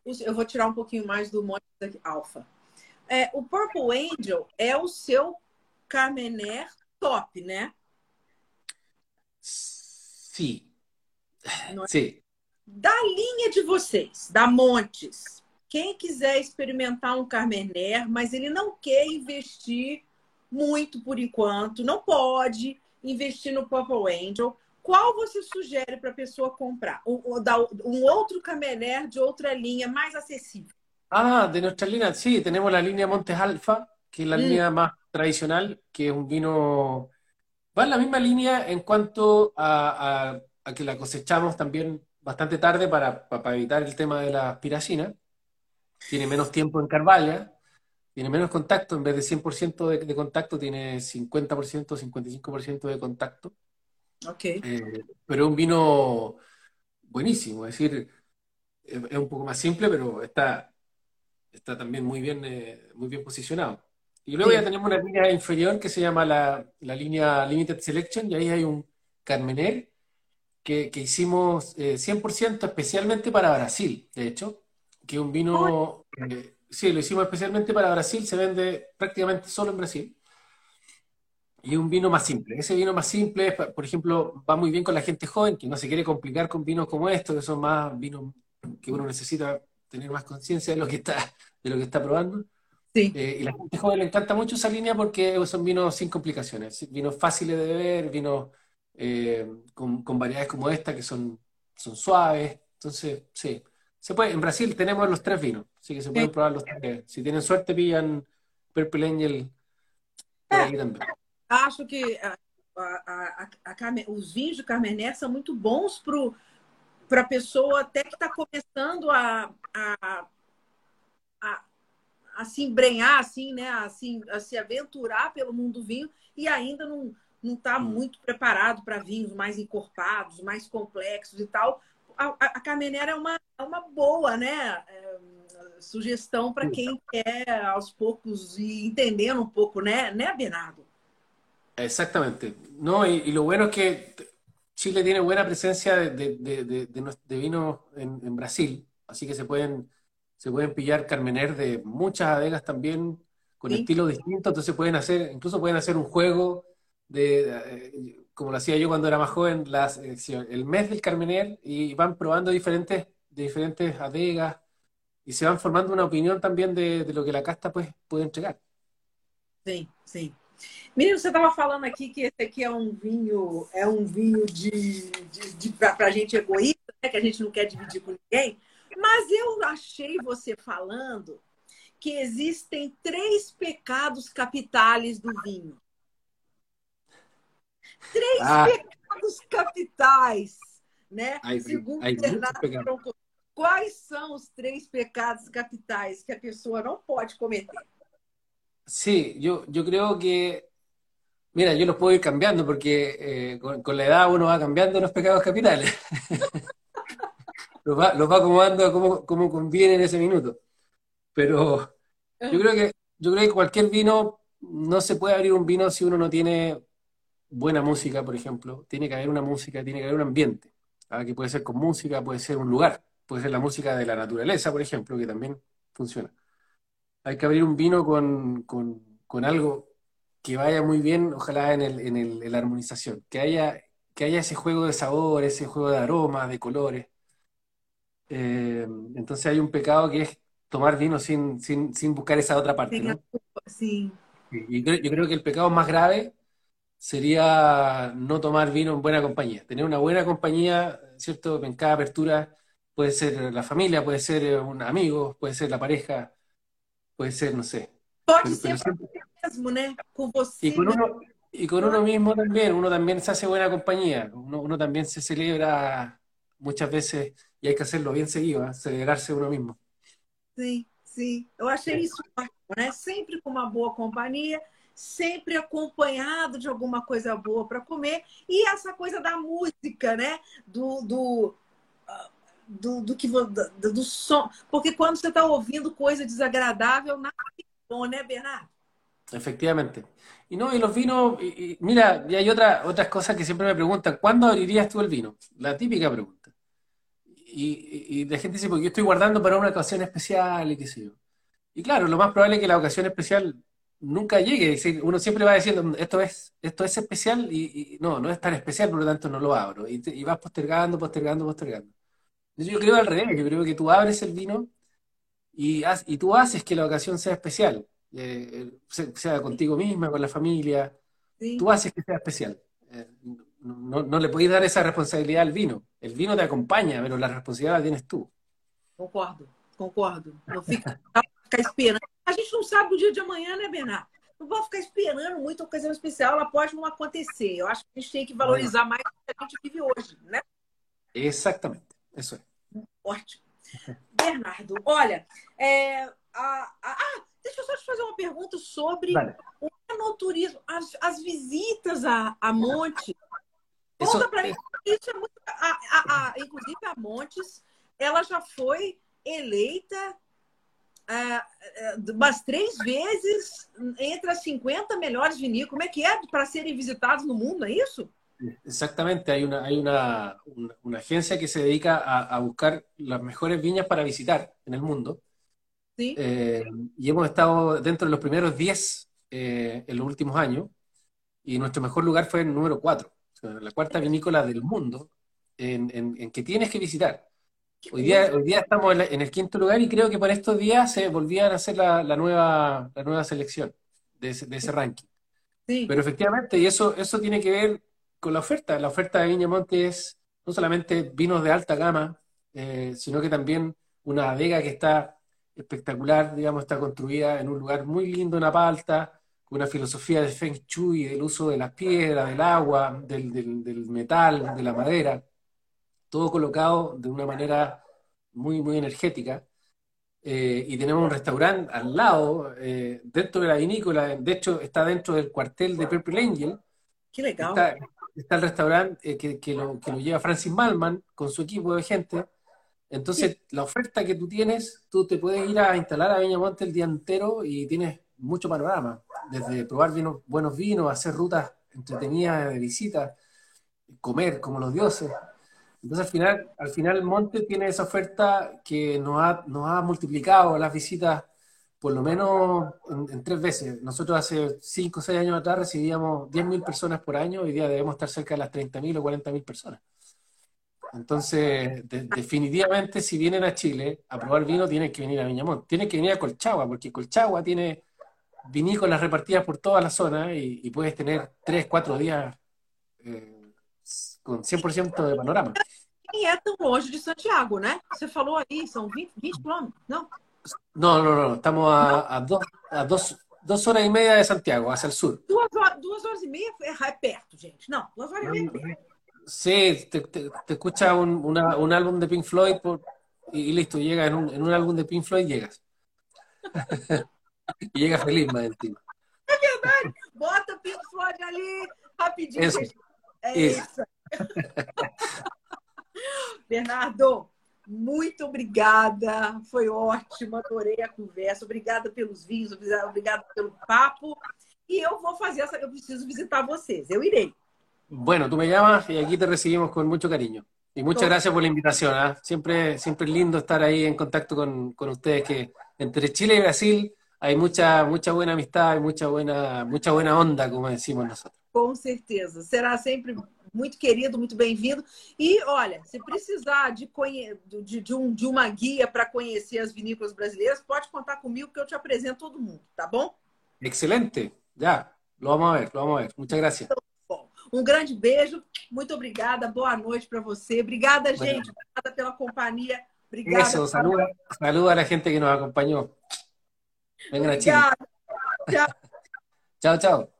eu vou tirar um pouquinho mais do monte alfa. É, o Purple Angel é o seu Carmener top, né? Sim. É? Sim. Da linha de vocês, da Montes, quem quiser experimentar um Carmener, mas ele não quer investir muito por enquanto, não pode investir no Purple Angel, qual você sugere para a pessoa comprar? Um, um outro Cabernet de otra línea más accesible. Ah, de nuestra línea, sí, tenemos la línea Montes Alfa, que es la mm. línea más tradicional, que es un vino va en la misma línea en cuanto a, que la cosechamos también bastante tarde para, evitar el tema de la piracina. Tiene menos tiempo en Carvalha, tiene menos contacto, en vez de 100% de, de, contacto, tiene 50%, 55% de contacto. Ok. Eh, pero es un vino buenísimo, es decir, es, un poco más simple, pero está, está también muy bien, eh, muy bien posicionado. Y luego ya tenemos una línea inferior que se llama la, la, línea Limited Selection, y ahí hay un Carmener que, que hicimos 100% eh, especialmente para Brasil, de hecho, que es un vino, eh, sí, lo hicimos especialmente para Brasil, se vende prácticamente solo en Brasil. Y un vino más simple. Ese vino más simple, por ejemplo, va muy bien con la gente joven que no se quiere complicar con vinos como estos, que son más vinos que uno necesita tener más conciencia de lo que está, de lo que está probando. Sí. Eh, y a la gente joven le encanta mucho esa línea porque son vinos sin complicaciones, vinos fáciles de beber, vinos eh, con, variedades como esta que son, son suaves. Entonces, sí, se puede. En Brasil tenemos los tres vinos, así que se pueden probar los tres. Si tienen suerte, pillan Purple Angel por ahí también. Acho que a, a, a, os vinhos de Carmené são muito bons para a pessoa até que está começando a, a, a se embrenhar, assim, né? A se, a se aventurar pelo mundo do vinho e ainda não não está muito preparado para vinhos mais encorpados, mais complexos e tal. A, a, a Carmenera é uma, é uma boa, né? É, sugestão para quem quer aos poucos ir entendendo um pouco, né, né, Bernardo? Exactamente. No, y, y, lo bueno es que Chile tiene buena presencia de, de, de, de vino en, en, Brasil, así que se pueden se pueden pillar carmener de muchas adegas también con estilos distintos, entonces pueden hacer, incluso pueden hacer un juego de, eh, como lo hacía yo cuando era más joven, las, eh, el mes del carmener y van probando diferentes, de diferentes adegas y se van formando una opinión también de, de lo que la casta pues, puede entregar. Sim, sim. Menino, você estava falando aqui que esse aqui é um vinho, é um vinho de, de, de para a gente egoísta, né? que a gente não quer dividir com ninguém. Mas eu achei você falando que existem três pecados capitais do vinho. Três ah. pecados capitais, né? Aí, Segundo aí, Bernardo quais são os três pecados capitais que a pessoa não pode cometer? Sí, yo, yo creo que, mira, yo los puedo ir cambiando porque eh, con, con, la edad uno va cambiando los pecados capitales. los, va, los va acomodando como, como conviene en ese minuto. Pero yo creo que yo creo que cualquier vino no se puede abrir un vino si uno no tiene buena música, por ejemplo. Tiene que haber una música, tiene que haber un ambiente. ¿ah? Que puede ser con música, puede ser un lugar, puede ser la música de la naturaleza, por ejemplo, que también funciona. Hay que abrir un vino con, con, con algo que vaya muy bien, ojalá en, el, en, el, en la armonización, que haya, que haya ese juego de sabor, ese juego de aromas, de colores. Eh, entonces hay un pecado que es tomar vino sin, sin, sin buscar esa otra parte. ¿no? Sí. Y yo creo que el pecado más grave sería no tomar vino en buena compañía. Tener una buena compañía, ¿cierto? En cada apertura puede ser la familia, puede ser un amigo, puede ser la pareja, puede ser, no sé. Pode ser mismo, ¿no? Con você. Y con uno, y con uno mismo también, uno también se hace buena compañía, uno, uno también se celebra muchas veces e hay que hacerlo bien seguido, ¿eh? celebrarse uno mesmo. Sim, sim. Eu achei isso né? Sempre com uma boa companhia, sempre acompanhado de alguma coisa boa para comer. E essa coisa da música, né? Do, do, do, do que do, do som. Porque quando você está ouvindo coisa desagradável, nada é bom, né, Bernardo? Efectivamente. Y no, y los vinos, y, y, mira, y hay otra, otras cosas que siempre me preguntan, ¿cuándo abrirías tú el vino? La típica pregunta. y, la gente dice, porque yo estoy guardando para una ocasión especial y qué sé yo. Y claro, lo más probable es que la ocasión especial nunca llegue. uno siempre va diciendo, esto es, esto es especial y, no, no es tan especial, por lo tanto no lo abro. Y, vas postergando, postergando, postergando. Yo creo al revés, yo creo que tú abres el vino y, y tú haces que la ocasión sea especial, eh, sea contigo misma, con la familia, tú haces que sea especial. Eh, no, no, le podéis dar esa responsabilidad al vino. El vino te acompaña, pero la responsabilidad la tienes tú. Concordo, concordo. Não fica, esperando. A gente não sabe o dia de amanhã, né, Bernardo? não vou ficar esperando muito ocasião especial, ela pode não acontecer. Eu acho que a gente tem que valorizar mais o que a gente vive hoje, né? Exatamente, isso é. Ótimo. Bernardo, olha, é, a, a, ah, deixa eu só te fazer uma pergunta sobre vale. o enoturismo, as, as visitas a, a Monte. Conta para mim, isso é muito. A, a, a, inclusive, a Montes, ela já foi eleita uh, umas três vezes entre as 50 melhores vinícolas. Como é que é para serem visitados no mundo, é isso? Exactamente, hay una, hay una, una, agencia que se dedica a, a, buscar las mejores viñas para visitar en el mundo. ¿Sí? Eh, y hemos estado dentro de los primeros 10 eh, en los últimos años, y nuestro mejor lugar fue el número 4, o sea, la cuarta vinícola del mundo en, en, en, que tienes que visitar. Hoy día, hoy día estamos en, la, en, el quinto lugar y creo que por estos días se volvían a hacer la, la nueva, la nueva selección de ese, de ese ranking. Sí. Pero efectivamente, y eso, eso tiene que ver con la oferta. La oferta de Viña Monte es no solamente vinos de alta gama, eh, sino que también una vega que está espectacular, digamos, está construida en un lugar muy lindo, una palta, con una filosofía de Feng Shui, del uso de las piedras, del agua, del, del, del metal, de la madera, todo colocado de una manera muy, muy energética. Eh, y tenemos un restaurante al lado, eh, dentro de la vinícola, de hecho está dentro del cuartel de Purple Angel. Qué legal. Está, está el restaurante eh, que, que, lo, que, lo, lleva Francis Malman con su equipo de gente. Entonces, sí. la oferta que tú tienes, tú te puedes ir a instalar a Viña Monte el día entero y tienes mucho panorama, desde probar vinos, buenos vinos, hacer rutas entretenidas de visita, comer como los dioses. Entonces, al final, al final Monte tiene esa oferta que nos ha, nos ha multiplicado las visitas por lo menos en, en, tres veces. Nosotros hace cinco o seis años atrás recibíamos 10.000 personas por año, hoy día debemos estar cerca de las 30.000 o 40.000 personas. Entonces, de, definitivamente, si vienen a Chile a probar vino, tienen que venir a Viñamont. Tienen que venir a Colchagua, porque Colchagua tiene vinícolas repartidas por toda la zona y, y puedes tener tres, cuatro días eh, con 100% de panorama. E é tão longe de Santiago, né? Você falou aí, são 20, 20 quilômetros, não? No, no, no, estamos a, a, dos, a dos, dos, horas y media de Santiago, hacia el sur. Duas horas, duas horas e meia é perto, gente. Não, duas horas e meia é perto. Sí, te, te, te escucha un, una, un, álbum de Pink Floyd por, y, y, listo, llega en un, en un álbum de Pink Floyd, llegas. y llega feliz más encima. É verdade, bota Pink Floyd ali rapidinho. Isso. É isso. isso. Bernardo, muito obrigada, foi ótimo, adorei a conversa. Obrigada pelos vinhos, obrigada pelo papo. E eu vou fazer essa, eu preciso visitar vocês, eu irei. Bueno, tú me llamas y aquí te recibimos con mucho cariño. Y muchas Todo. gracias por la invitación. ¿eh? Siempre, siempre es lindo estar ahí en contacto con, con, ustedes, que entre Chile y Brasil hay mucha, mucha buena amistad y mucha buena, mucha buena onda, como decimos nosotros. Com certeza. Será sempre muito querido, muito bem-vindo. E olha, se precisar de, de, de, um, de uma guia para conhecer as vinícolas brasileiras, pode contar comigo que eu te apresento todo mundo, tá bom? Excelente. Já. Lo vamos a ver, lo vamos a ver. Muchas gracias. Então, bom. Um grande beijo, muito obrigada, boa noite para você. Obrigada, gente. Obrigada pela companhia. Obrigada. Eso, saluda, saluda a la gente que nos acompañó. Vengan a Chile. Tchau, chao.